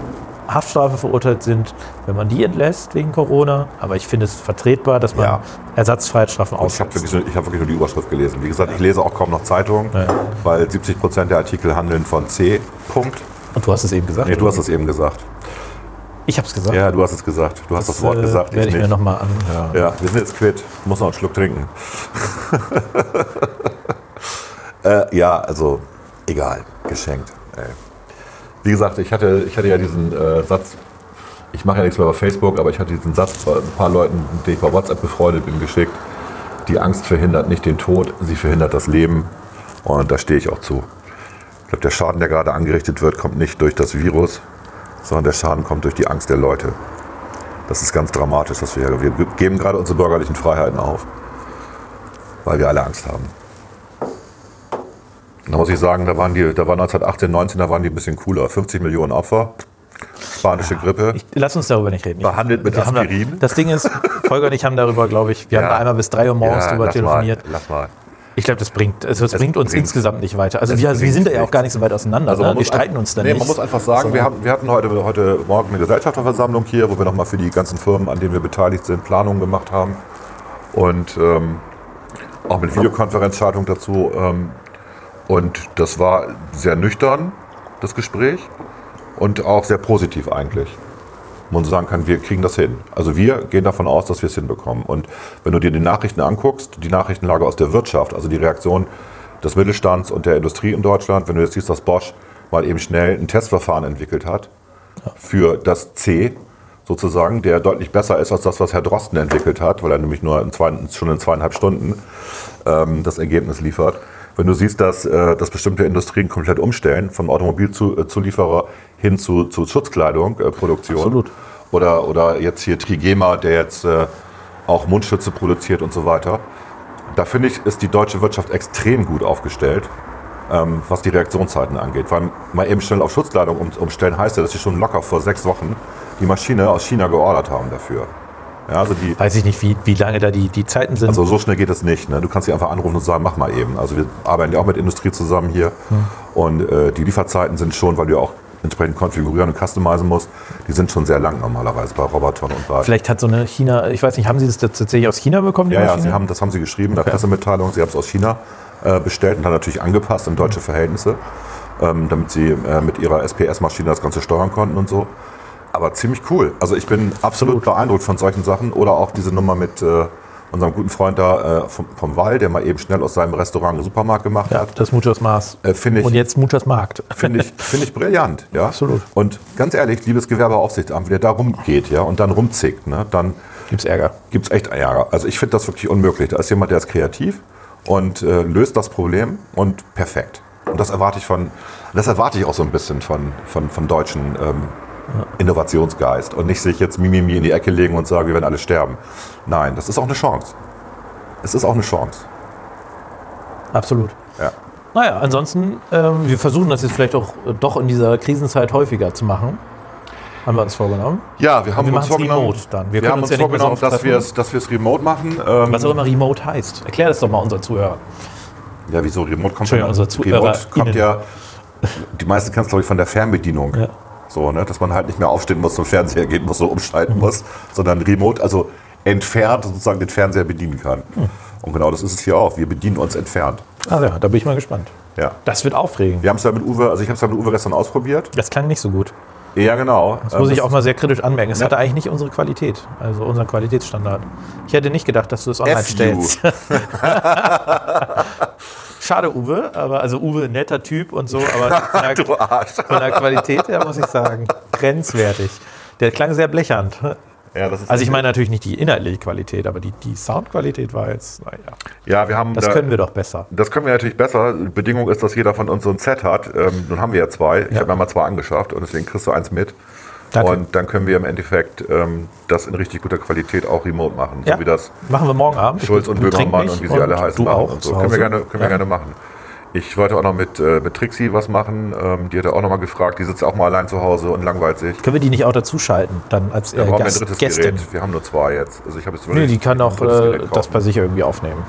Haftstrafe verurteilt sind, wenn man die entlässt wegen Corona. Aber ich finde es vertretbar, dass man Ja. Ersatzfreiheitsstrafen Ich habe aussetzt. wirklich, nur- ich hab wirklich nur die Überschrift gelesen. Wie gesagt, ich lese auch kaum noch Zeitungen, Ja. weil 70 Prozent der Artikel handeln von C. Punkt. Und du hast es eben gesagt. Nee, du hast es eben gesagt. Ich habe es gesagt. Ja, du hast es gesagt. Du hast das, Wort äh, gesagt. Werde ich mir nicht. nochmal anhören. Ja, wir sind jetzt quitt. Muss noch einen Schluck trinken. äh, ja, also egal, geschenkt. Ey. Wie gesagt, ich hatte, ich hatte ja diesen äh, Satz, ich mache ja nichts mehr bei Facebook, aber ich hatte diesen Satz bei ein paar Leuten, denen ich bei WhatsApp befreundet bin, geschickt. Die Angst verhindert nicht den Tod, sie verhindert das Leben. Und da stehe ich auch zu. Ich glaube, der Schaden, der gerade angerichtet wird, kommt nicht durch das Virus, sondern der Schaden kommt durch die Angst der Leute. Das ist ganz dramatisch, dass wir, wir geben gerade unsere bürgerlichen Freiheiten auf, weil wir alle Angst haben. Da muss ich sagen, da waren die, da war 1918, 19, da waren die ein bisschen cooler. 50 Millionen Opfer, spanische Grippe. Ich, lass uns darüber nicht reden. Behandelt mit Wir haben da- Aspirin. Das Ding ist, Volker und ich haben darüber, glaube ich, wir haben Ja. da einmal bis drei Uhr morgens drüber lass telefoniert. Mal, lass mal. Ich glaube, das bringt, also es Es bringt uns bringt- insgesamt nicht weiter. Also wir, wir sind da ja auch gar nicht so weit auseinander. Also ne? Wir streiten uns da nee, nicht. Man muss einfach sagen, wir, haben, wir hatten heute, heute Morgen eine Gesellschafterversammlung hier, wo wir nochmal für die ganzen Firmen, an denen wir beteiligt sind, Planungen gemacht haben. Und ähm, auch mit Videokonferenzschaltung dazu. Ähm, und das war sehr nüchtern, das Gespräch. Und auch sehr positiv eigentlich. Man sagen kann, wir kriegen das hin. Also wir gehen davon aus, dass wir es hinbekommen. Und wenn du dir die Nachrichten anguckst, die Nachrichtenlage aus der Wirtschaft, also die Reaktion des Mittelstands und der Industrie in Deutschland, wenn du jetzt siehst, dass Bosch mal eben schnell ein Testverfahren entwickelt hat für das C sozusagen, der deutlich besser ist als das, was Herr Drosten entwickelt hat, weil er nämlich nur in zwei, schon in zweieinhalb Stunden ähm, das Ergebnis liefert. Wenn du siehst, dass, äh, dass bestimmte Industrien komplett umstellen, vom Automobilzulieferer hin zu, zu Schutzkleidung, äh, Produktion. Absolut. Oder, oder jetzt hier Trigema, der jetzt äh, auch Mundschütze produziert und so weiter. Da finde ich, ist die deutsche Wirtschaft extrem gut aufgestellt, ähm, was die Reaktionszeiten angeht. Weil mal eben schnell auf Schutzkleidung um, umstellen heißt ja, dass sie schon locker vor sechs Wochen die Maschine aus China geordert haben dafür. Ja, also die, Weiß ich nicht, wie, wie lange da die, die Zeiten sind. also so schnell geht es nicht. Ne? Du kannst sie einfach anrufen und sagen, mach mal eben. Also wir arbeiten ja auch mit Industrie zusammen hier. Und äh, die Lieferzeiten sind schon, weil du ja auch entsprechend konfigurieren und customizen musst, die sind schon sehr lang normalerweise bei Robotern und bei... Vielleicht hat so eine China, ich weiß nicht, haben Sie das tatsächlich aus China bekommen, Ja, ja, haben, das haben sie geschrieben in der Pressemitteilung. Sie haben es aus China äh, bestellt und dann natürlich angepasst in deutsche Verhältnisse, ähm, damit sie äh, mit ihrer SPS-Maschine das Ganze steuern konnten und so. Aber ziemlich cool. Also ich bin absolut beeindruckt von solchen Sachen. Oder auch diese Nummer mit äh, unserem guten Freund da äh, vom, vom Wall, der mal eben schnell aus seinem Restaurant einen Supermarkt gemacht ja, hat. das Muchos Maß. Äh, ich- Und jetzt Muchos Markt. Finde ich, finde ich brillant. Ja? Absolut. Und ganz ehrlich, liebes Gewerbeaufsichtsamt, wenn der da rumgeht ja, und dann rumzickt, ne, dann Gibt's Ärger. gibt es echt Ärger. Also ich finde das wirklich unmöglich. Da ist jemand, der ist kreativ und äh, löst das Problem und perfekt. Und das erwarte ich von, das erwarte ich auch so ein bisschen von, von, von deutschen ähm, Innovationsgeist und nicht sich jetzt Mimimi in die Ecke legen und sagen, wir werden alle sterben. Nein, das ist auch eine Chance. Es ist auch eine Chance. Absolut. Ja. Naja, ansonsten, ähm, wir versuchen das jetzt vielleicht auch äh, doch in dieser Krisenzeit häufiger zu machen. Haben wir uns vorgenommen. Ja, wir haben wir uns vorgenommen, remote dann. Wir Wir, haben uns ja so vorgenommen, oft dass wir es dass remote machen. Ähm, Was auch immer Remote heißt. Erklär das doch mal unseren Zuhörern. Ja, wieso? Remote kommt, Zuhörer Remote kommt ja, die meisten kennen es, glaube ich, von der Fernbedienung. Ja. So, ne, dass man halt nicht mehr aufstehen muss, zum Fernseher gehen muss, so Mhm. umschalten muss, sondern remote, also entfernt sozusagen den Fernseher bedienen kann. Und genau das ist es hier auch. Wir bedienen uns entfernt. Ah ja, da bin ich mal gespannt. Ja. Das wird aufregend. Wir haben es ja mit Uwe, also ich habe es ja mit Uwe gestern ausprobiert. Das klang nicht so gut. Ja, genau. Das muss Ähm, ich auch mal sehr kritisch anmerken. Es Ja. hatte eigentlich nicht unsere Qualität, also unseren Qualitätsstandard. Ich hätte nicht gedacht, dass du es online stellst. Schade, Uwe, aber also Uwe, netter Typ und so, aber von der, Du Arsch. von der Qualität her muss ich sagen, grenzwertig. Der klang sehr blechernd. Ja, das ist Also ich meine natürlich nicht die inhaltliche Qualität, aber die, die Soundqualität war jetzt, naja, ja, wir haben das da, können wir doch besser. Das können wir natürlich besser. Bedingung ist, dass jeder von uns so ein Set hat. Ähm, nun haben wir ja zwei. Ich Ja. habe mir mal zwei angeschafft und deswegen kriegst du eins mit. Danke. Und dann können wir im Endeffekt ähm, das in richtig guter Qualität auch remote machen. Ja, So wie das machen wir morgen Abend. Schulz und Böhmermann und wie sie alle heißen Du machen auch. und so. Können wir gerne, können wir Ja. gerne machen. Ich wollte auch noch mit, äh, mit Trixie was machen. Ähm, die hat er auch noch mal gefragt. Die sitzt auch mal allein zu Hause und langweilt sich. Können wir die nicht auch dazuschalten, dann als Wir äh, brauchen ein Gast, drittes Gästin? Gerät. Wir haben nur zwei jetzt. Also ich habe jetzt Nee, die kann ein auch drittes äh, das bei sich irgendwie aufnehmen.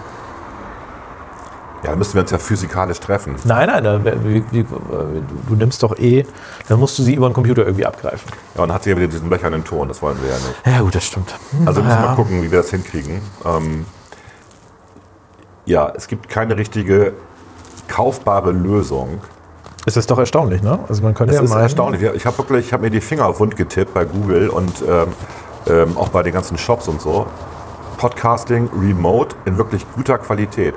Ja, dann müssten wir uns ja physikalisch treffen. Nein, nein, da, wie, wie, äh, du, nimmst doch eh, dann musst du sie über den Computer irgendwie abgreifen. Ja, und dann hat sie ja wieder diesen blecherne Ton. Das wollen wir ja nicht. Ja, gut, das stimmt. Also müssen wir Ja. mal gucken, wie wir das hinkriegen. Ähm, ja, es gibt keine richtige kaufbare Lösung. Es ist doch erstaunlich, ne? Also man könnte Es ja ist mal. erstaunlich. Ich habe wirklich, ich habe mir die Finger wund getippt bei Google und ähm, ähm, auch bei den ganzen Shops und so. Podcasting remote in wirklich guter Qualität.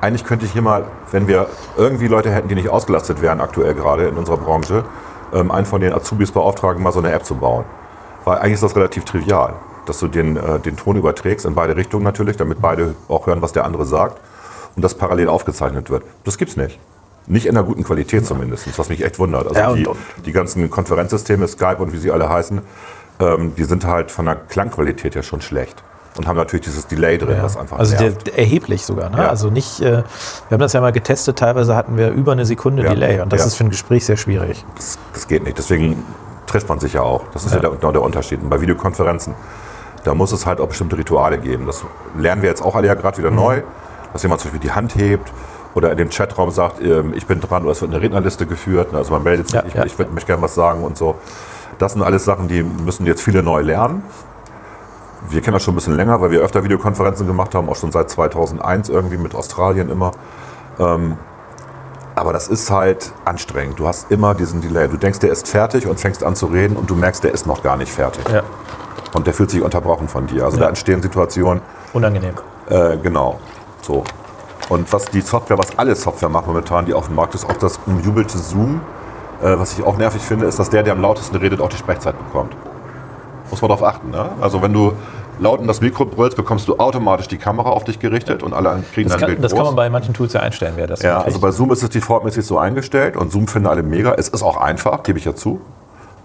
Eigentlich könnte ich hier mal, wenn wir irgendwie Leute hätten, die nicht ausgelastet wären aktuell gerade in unserer Branche, ähm, einen von den Azubis beauftragen, mal so eine App zu bauen. Weil eigentlich ist das relativ trivial, dass du den, äh, den Ton überträgst, in beide Richtungen natürlich, damit beide auch hören, was der andere sagt und das parallel aufgezeichnet wird. Das gibt's nicht. Nicht in einer guten Qualität zumindest, was mich echt wundert. Also Ja, die, die ganzen Konferenzsysteme, Skype und wie sie alle heißen, ähm, die sind halt von der Klangqualität ja schon schlecht. Und haben natürlich dieses Delay drin, Ja. was einfach also der, erheblich sogar. Ne? Ja. Also nicht, äh, wir haben das ja mal getestet, teilweise hatten wir über eine Sekunde Ja. Delay und das ist für ein Gespräch sehr schwierig. das, das geht nicht. Deswegen trifft man sich ja auch. Das ist ja, der, genau der Unterschied. Und bei Videokonferenzen da muss es halt auch bestimmte Rituale geben. Das lernen wir jetzt auch alle ja gerade wieder neu, dass jemand zum Beispiel die Hand hebt oder in dem Chatraum sagt, ähm, ich bin dran oder es wird eine Rednerliste geführt. Also man meldet sich, ich, ich würd- möchte gerne was sagen und so. Das sind alles Sachen, die müssen jetzt viele neu lernen. Wir kennen das schon ein bisschen länger, weil wir öfter Videokonferenzen gemacht haben, auch schon seit 2001 irgendwie mit Australien immer. Ähm, aber das ist halt anstrengend. Du hast immer diesen Delay. Du denkst, der ist fertig und fängst an zu reden und du merkst, der ist noch gar nicht fertig. Ja, Und der fühlt sich unterbrochen von dir. Also Ja. da entstehen Situationen, unangenehm. äh, genau, so. Und was die Software, was alle Software macht momentan, die auf dem Markt ist, auch das umjubelte Zoom, äh, was ich auch nervig finde, ist, dass der, der am lautesten redet, auch die Sprechzeit bekommt. Muss man darauf achten. Ne? Also wenn du laut in das Mikro brüllst, bekommst du automatisch die Kamera auf dich gerichtet und alle kriegen Das kann, Bild das groß. kann man bei manchen Tools ja einstellen, wer das ja, also bei Zoom ist es defaultmäßig so eingestellt und Zoom finden alle mega. Es ist auch einfach, gebe ich ja zu.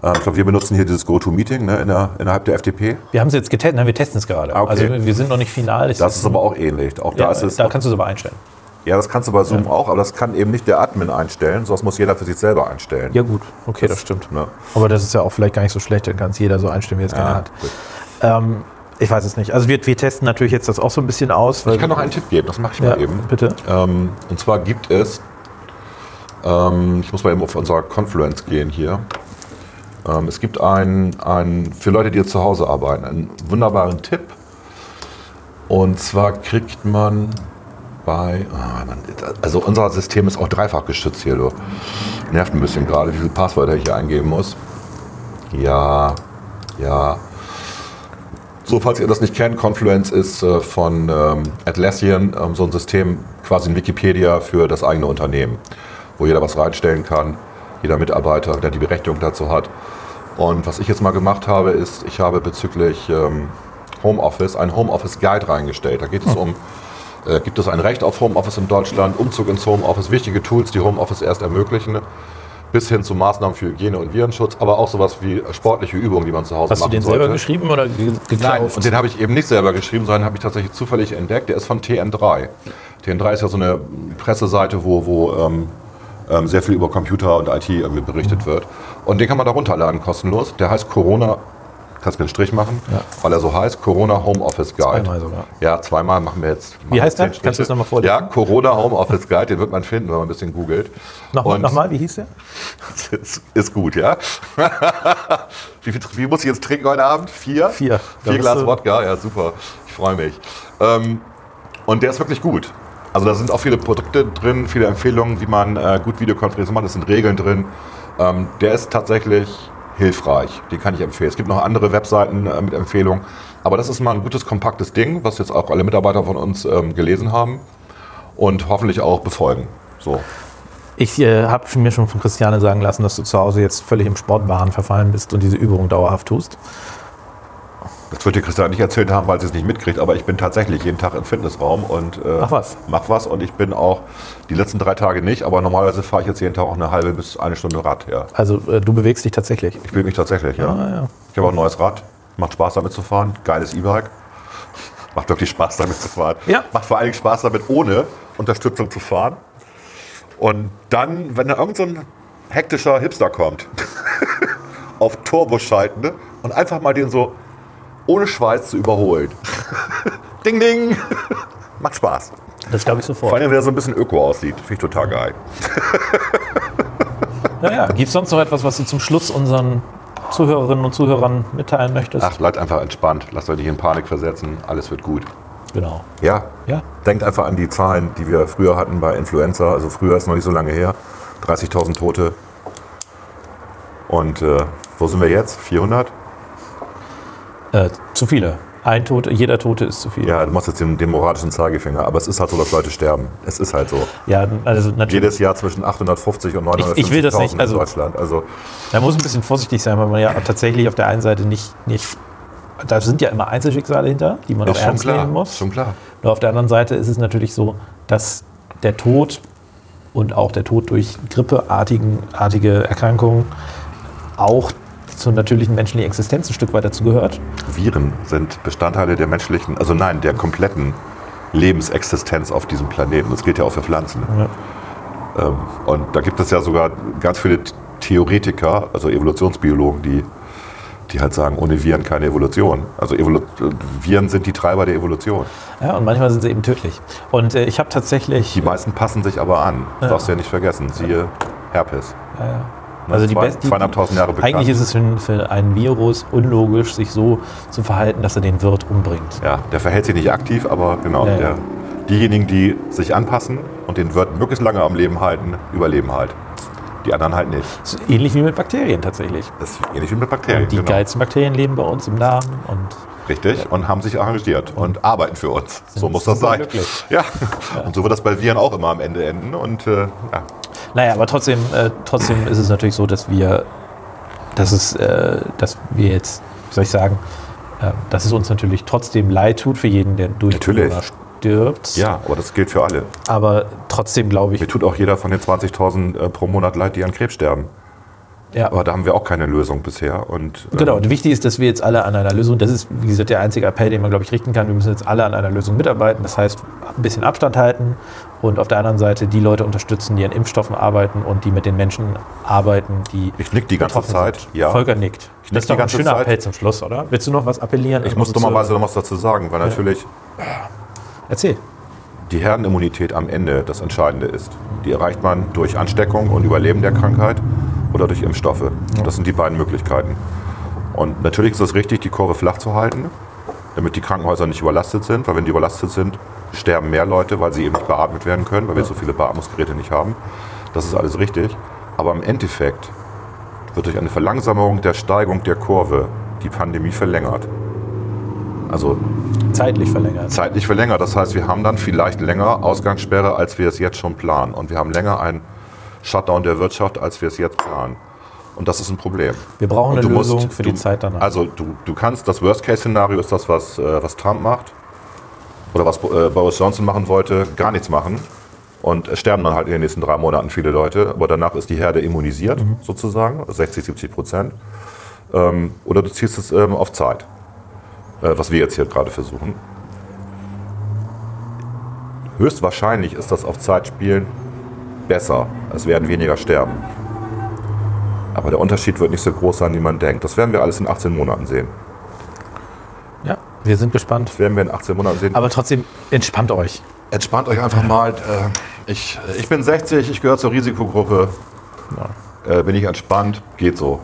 Äh, Ich glaube, wir benutzen hier dieses GoToMeeting ne, in der, innerhalb der FDP. Wir haben es jetzt getestet, nein, wir testen es gerade. Ah, okay. Also wir sind noch nicht final. Es Das ist aber auch ähnlich. Auch da ja, ist es da kannst du es aber einstellen. Ja, das kannst du bei Zoom auch, aber das kann eben nicht der Admin einstellen, sonst muss jeder für sich selber einstellen. Ja gut, okay, das, stimmt. Ne? Aber das ist ja auch vielleicht gar nicht so schlecht, dann kann es jeder so einstellen, wie er es gerne Ja, hat. Ähm, ich weiß es nicht. Also wir, wir testen natürlich jetzt das auch so ein bisschen aus. Ich kann noch einen Tipp geben, das mache ich ja, mal eben. bitte. Ähm, und zwar gibt es, ähm, ich muss mal eben auf unser Confluence gehen hier. Ähm, es gibt einen, einen, für Leute, die jetzt zu Hause arbeiten, einen wunderbaren Tipp. Und zwar kriegt man bei, ah, also unser System ist auch dreifach geschützt hier, du. Nervt ein bisschen gerade, wie viele Passwörter ich hier eingeben muss. Ja, ja. So, falls ihr das nicht kennt, Confluence ist äh, von ähm, Atlassian ähm, so ein System, quasi ein Wikipedia für das eigene Unternehmen, wo jeder was reinstellen kann, jeder Mitarbeiter, der die Berechtigung dazu hat. Und was ich jetzt mal gemacht habe, ist, ich habe bezüglich ähm, Homeoffice einen Homeoffice Guide reingestellt. Da geht es um, äh, gibt es ein Recht auf Homeoffice in Deutschland, Umzug ins Homeoffice, wichtige Tools, die Homeoffice erst ermöglichen, bis hin zu Maßnahmen für Hygiene und Virenschutz, aber auch sowas wie sportliche Übungen, die man zu Hause Hast du machen den sollte. selber geschrieben oder ge-? Nein, und den habe ich eben nicht selber geschrieben, sondern habe ich tatsächlich zufällig entdeckt. Der ist von TN3. TN3 ist ja so eine Presseseite, wo, wo ähm, ähm, sehr viel über Computer und IT irgendwie berichtet wird. Und den kann man da runterladen, kostenlos. Der heißt Corona, kannst mir einen Strich machen, weil er so heißt, Corona Home Office Guide. Zweimal sogar. Ja, zweimal machen wir jetzt. Wie heißt der? Kannst du das nochmal vorlesen? Ja, Corona Home Office Guide, den wird man finden, wenn man ein bisschen googelt. Nochmal, nochmal, wie hieß der? ist, ist gut, ja? wie, viel, wie muss ich jetzt trinken heute Abend? Vier? Vier. Vier Glas Wodka, ja super. Ich freue mich. Ähm, und der ist wirklich gut. Also da sind auch viele Produkte drin, viele Empfehlungen, wie man äh, gut Videokonferenzen macht. Es sind Regeln drin. Ähm, der ist tatsächlich hilfreich. Den kann ich empfehlen. Es gibt noch andere Webseiten äh, mit Empfehlungen. Aber das ist mal ein gutes, kompaktes Ding, was jetzt auch alle Mitarbeiter von uns ähm, gelesen haben und hoffentlich auch befolgen. So. Ich äh, habe mir schon von Christiane sagen lassen, dass du zu Hause jetzt völlig im Sportwahn verfallen bist und diese Übung dauerhaft tust. Das wird dir Christian nicht erzählt haben, weil sie es nicht mitkriegt, aber ich bin tatsächlich jeden Tag im Fitnessraum und äh, Mach was. mach was und ich bin auch die letzten drei Tage nicht, aber normalerweise fahre ich jetzt jeden Tag auch eine halbe bis eine Stunde Rad. Ja. Also äh, du bewegst dich tatsächlich. Ich bewege mich tatsächlich, ja. Ah, ja. Ich habe auch ein neues Rad, macht Spaß damit zu fahren, geiles E-Bike. Macht wirklich Spaß damit zu fahren. Ja. Macht vor allen Dingen Spaß damit ohne Unterstützung zu fahren. Und dann, wenn da irgend so ein hektischer Hipster kommt, auf Turbo schalten ne? und einfach mal den so ohne Schweiß zu überholen. ding, ding. Macht Spaß. Das glaube ich Vor sofort. allem, wenn er so ein bisschen öko aussieht. Finde ich total geil. Naja, gibt es sonst noch etwas, was du zum Schluss unseren Zuhörerinnen und Zuhörern mitteilen möchtest? Ach, bleibt einfach entspannt. Lasst euch nicht in Panik versetzen. Alles wird gut. Genau. Ja. Ja. Denkt einfach an die Zahlen, die wir früher hatten bei Influenza. Also früher ist noch nicht so lange her. 30.000 Tote. Und äh, wo sind wir jetzt? 400? Äh, zu viele. Ein Tote, jeder Tote ist zu viel. Ja, du machst jetzt den, den moralischen Zeigefinger. Aber es ist halt so, dass Leute sterben. Es ist halt so. Ja, also natürlich. Jedes Jahr zwischen 850 und 950.000 Ich- ich will das nicht, also- in Deutschland. Also Da muss ein bisschen vorsichtig sein, weil man ja tatsächlich auf der einen Seite nicht, nicht da sind ja immer Einzelschicksale hinter, die man auch ernst klar. nehmen muss. Schon klar. Nur auf der anderen Seite ist es natürlich so, dass der Tod und auch der Tod durch grippeartigen artige Erkrankungen auch zur natürlichen menschlichen Existenz ein Stück weit dazu gehört. Viren sind Bestandteile der menschlichen, also nein, der kompletten Lebensexistenz auf diesem Planeten. Das gilt ja auch für Pflanzen. Ähm, und da gibt es ja sogar ganz viele Theoretiker, also Evolutionsbiologen, die die halt sagen, ohne Viren keine Evolution. Also Evolu Viren sind die Treiber der Evolution. Ja, und manchmal sind sie eben tödlich. Und äh, ich habe tatsächlich. Die meisten passen sich aber an. Das darfst du ja nicht vergessen. Siehe Herpes. Ja, ja. Ne, Also die besten. zweieinhalbtausend Jahre bekannt. Eigentlich ist es für, für ein Virus unlogisch, sich so zu verhalten, dass er den Wirt umbringt. Ja, der verhält sich nicht aktiv, aber genau. Ja, ja. Der, diejenigen, die sich anpassen und den Wirt möglichst lange am Leben halten, überleben halt. Die anderen halt nicht. Das ist ähnlich wie mit Bakterien tatsächlich. Das ist ähnlich wie mit Bakterien. Die genau. geilsten Bakterien leben bei uns im Darm und Richtig. Und haben sich arrangiert und arbeiten für uns. So muss das sein. glücklich. Ja. Und so wird das bei Viren auch immer am Ende enden. Und äh, ja. Naja, aber trotzdem, äh, trotzdem ist es natürlich so, dass wir, dass es, äh, dass wir jetzt, wie soll ich sagen, äh, dass es uns natürlich trotzdem leid tut für jeden, der durch Natürlich. Corona stirbt. ja, aber das gilt für alle. Aber trotzdem glaube ich, Mir tut auch jeder von den 20.000 äh, pro Monat leid, die an Krebs sterben. ja, Aber da haben wir auch keine Lösung bisher. Und, äh, Genau, und wichtig ist, dass wir jetzt alle an einer Lösung, das ist, wie gesagt, der einzige Appell, den man, glaube ich, richten kann. Wir müssen jetzt alle an einer Lösung mitarbeiten. Das heißt, ein bisschen Abstand halten und auf der anderen Seite die Leute unterstützen, die an Impfstoffen arbeiten und die mit den Menschen arbeiten, die. Ich nick die ganze Zeit, sind. ja. Volker nickt. Ich das nick ist doch ein schöner Zeit. Appell zum Schluss, oder? Willst du noch was appellieren? Ich muss dummerweise noch was dazu sagen, weil natürlich Erzähl. die Herdenimmunität am Ende das Entscheidende ist. Die erreicht man durch Ansteckung und Überleben der Krankheit oder durch Impfstoffe. Das sind die beiden Möglichkeiten. Und natürlich ist es richtig, die Kurve flach zu halten, damit die Krankenhäuser nicht überlastet sind, weil wenn die überlastet sind, sterben mehr Leute, weil sie eben nicht beatmet werden können, weil wir so viele Beatmungsgeräte nicht haben. Das ist alles richtig. Aber im Endeffekt wird durch eine Verlangsamung der Steigung der Kurve die Pandemie verlängert. Also Zeitlich verlängert. zeitlich verlängert. Das heißt, wir haben dann vielleicht länger Ausgangssperre, als wir es jetzt schon planen. Und wir haben länger einen Shutdown der Wirtschaft, als wir es jetzt planen. Und das ist ein Problem. Wir brauchen eine du musst- Lösung für die du- Zeit danach. Also du, du kannst, das Worst-Case-Szenario ist das, was, äh, was Trump macht. Oder was äh, Boris Johnson machen wollte, gar nichts machen. Und es sterben dann halt in den nächsten drei Monaten viele Leute. Aber danach ist die Herde immunisiert, Mhm. sozusagen, 60, 70 Prozent. Ähm, oder du ziehst es ähm, auf Zeit. Äh, was wir jetzt hier gerade versuchen. Höchstwahrscheinlich ist das auf Zeit spielen besser. Es werden weniger sterben. Aber der Unterschied wird nicht so groß sein, wie man denkt. Das werden wir alles in 18 Monaten sehen. ja, wir sind gespannt. Das werden wir in 18 Monaten sehen. Aber trotzdem, entspannt euch. Entspannt euch einfach mal. Äh, ich, ich bin 60, ich gehöre zur Risikogruppe. Äh, bin ich entspannt, geht so.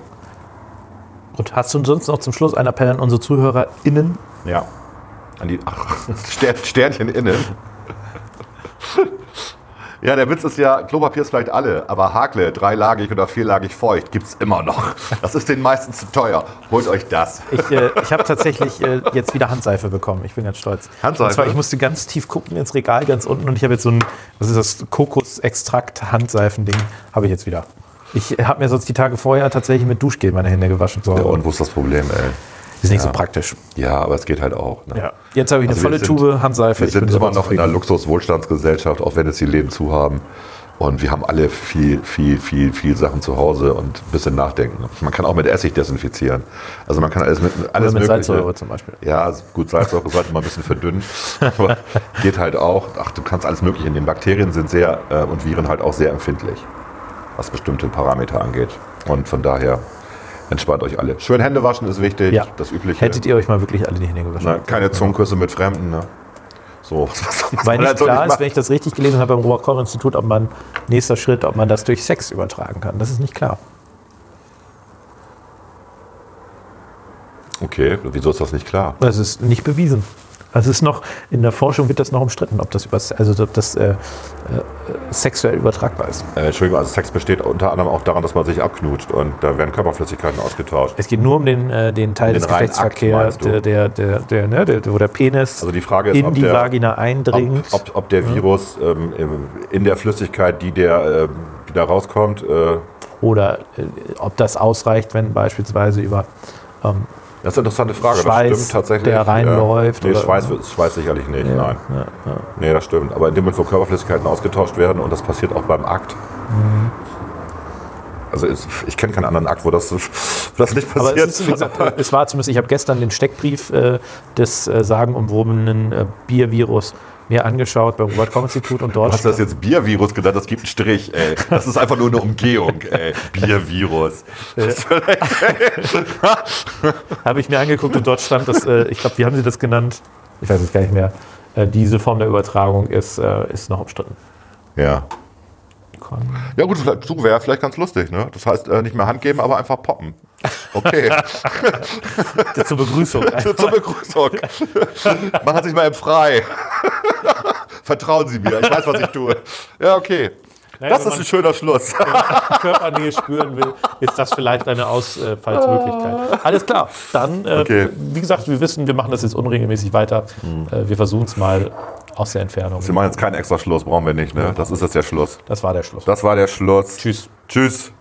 Gut, hast du sonst noch zum Schluss einen Appell an unsere ZuhörerInnen? Ja. An die ach, Stern, Sternchen innen. Ja, der Witz ist ja, Klopapier ist vielleicht alle, aber Hakle, dreilagig oder vierlagig feucht, gibt's immer noch. Das ist den meisten zu teuer. Holt euch das. Ich, äh, ich habe tatsächlich äh, jetzt wieder Handseife bekommen. Ich bin ganz stolz. Handseife? Und zwar, ich musste ganz tief gucken ins Regal, ganz unten, und ich habe jetzt so ein, was ist das, Kokosextrakt-Handseifending, habe ich jetzt wieder. Ich habe mir sonst die Tage vorher tatsächlich mit Duschgel meine Hände gewaschen. So. Ja, und wo ist das Problem, ey? Ist nicht so praktisch. Ja, aber es geht halt auch. Ne? Ja. Jetzt habe ich eine Also wir volle sind- Tube Handseife. Wir Ich sind bin immer noch in einer. Luxus-Wohlstandsgesellschaft, auch wenn jetzt die Läden zu haben. Und wir haben alle viel, viel, viel, viel Sachen zu Hause und ein bisschen nachdenken. Man kann auch mit Essig desinfizieren. Also man kann alles mit alles Oder mit Mögliche. Salzsäure zum Beispiel. Ja, also gut, Salzsäure sollte man ein bisschen verdünnen. Aber geht halt auch. Ach, du kannst alles Mögliche nehmen. Bakterien sind sehr äh, und Viren halt auch sehr empfindlich, was bestimmte Parameter angeht. Und von daher entspannt euch alle. Schön Hände waschen ist wichtig, Ja. das Übliche. Hättet ihr euch mal wirklich alle die Hände gewaschen? Na, keine Zungenküsse mit Fremden. Ne? So, Weil nicht halt so klar ist, macht. wenn ich das richtig gelesen habe beim Robert-Koch-Institut, ob man, nächster Schritt, ob man das durch Sex übertragen kann. Das ist nicht klar. Okay, wieso ist das nicht klar? Das ist nicht bewiesen. Also es ist noch, in der Forschung wird das noch umstritten, ob das, über, also ob das äh, äh, sexuell übertragbar ist. Äh, Entschuldigung, also Sex besteht unter anderem auch daran, dass man sich abknutscht und da werden Körperflüssigkeiten ausgetauscht. Es geht nur um den, äh, den Teil Den des Geschlechtsverkehrs, der, der, der, der, ne, der, wo der Penis Also die Frage ist, in ob die der- Vagina eindringt. Ob, ob, ob der Virus ähm, im- in der Flüssigkeit, die, der, ähm, die da rauskommt, äh, oder äh, ob das ausreicht, wenn beispielsweise über ähm, das ist eine interessante Frage. Schweiß, das stimmt tatsächlich. der reinläuft Nee, oder- Schweiß, Schweiß sicherlich nicht, nein. Nee, das stimmt. Aber in dem Moment, wo Körperflüssigkeiten ausgetauscht werden und das passiert auch beim Akt. Mhm. Also es, ich kenne keinen anderen Akt, wo das, wo das nicht Aber passiert. es, ist, gesagt, es war zumindest, ich habe gestern den Steckbrief äh, des äh, sagenumwobenen äh, Biervirus mir angeschaut beim Robert Koch Institut und Du dort hast das jetzt Biervirus genannt, das gibt einen Strich, ey. Das ist einfach nur eine Umgehung, ey. Biervirus. habe ich mir angeguckt und dort stand, dass, äh, ich glaube, wie haben sie das genannt? Ich weiß es gar nicht mehr. Äh, diese Form der Übertragung ist, äh, ist noch umstritten. Ja. Ja gut, vielleicht, wäre vielleicht ganz lustig, ne? Das heißt, äh, nicht mehr Hand geben, aber einfach poppen. Okay. Zur Begrüßung. Zur Begrüßung. Machen Sie sich mal im Frei. Vertrauen Sie mir, ich weiß, was ich tue. Ja, okay. Naja, Das wenn ist ein schöner Schluss. Körpernähe spüren will, ist das vielleicht eine Ausfallsmöglichkeit. Alles klar, dann, äh, Okay. wie gesagt, wir wissen, wir machen das jetzt unregelmäßig weiter. Äh, wir versuchen es mal aus der Entfernung. Wir machen jetzt keinen extra Schluss, brauchen wir nicht, ne? Das ist jetzt der Schluss. Das war der Schluss. Das war der Schluss. Tschüss. Tschüss.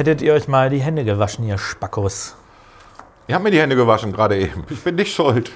Hättet ihr euch mal die Hände gewaschen, ihr Spackos? Ich habe mir die Hände gewaschen gerade eben. Ich bin nicht schuld.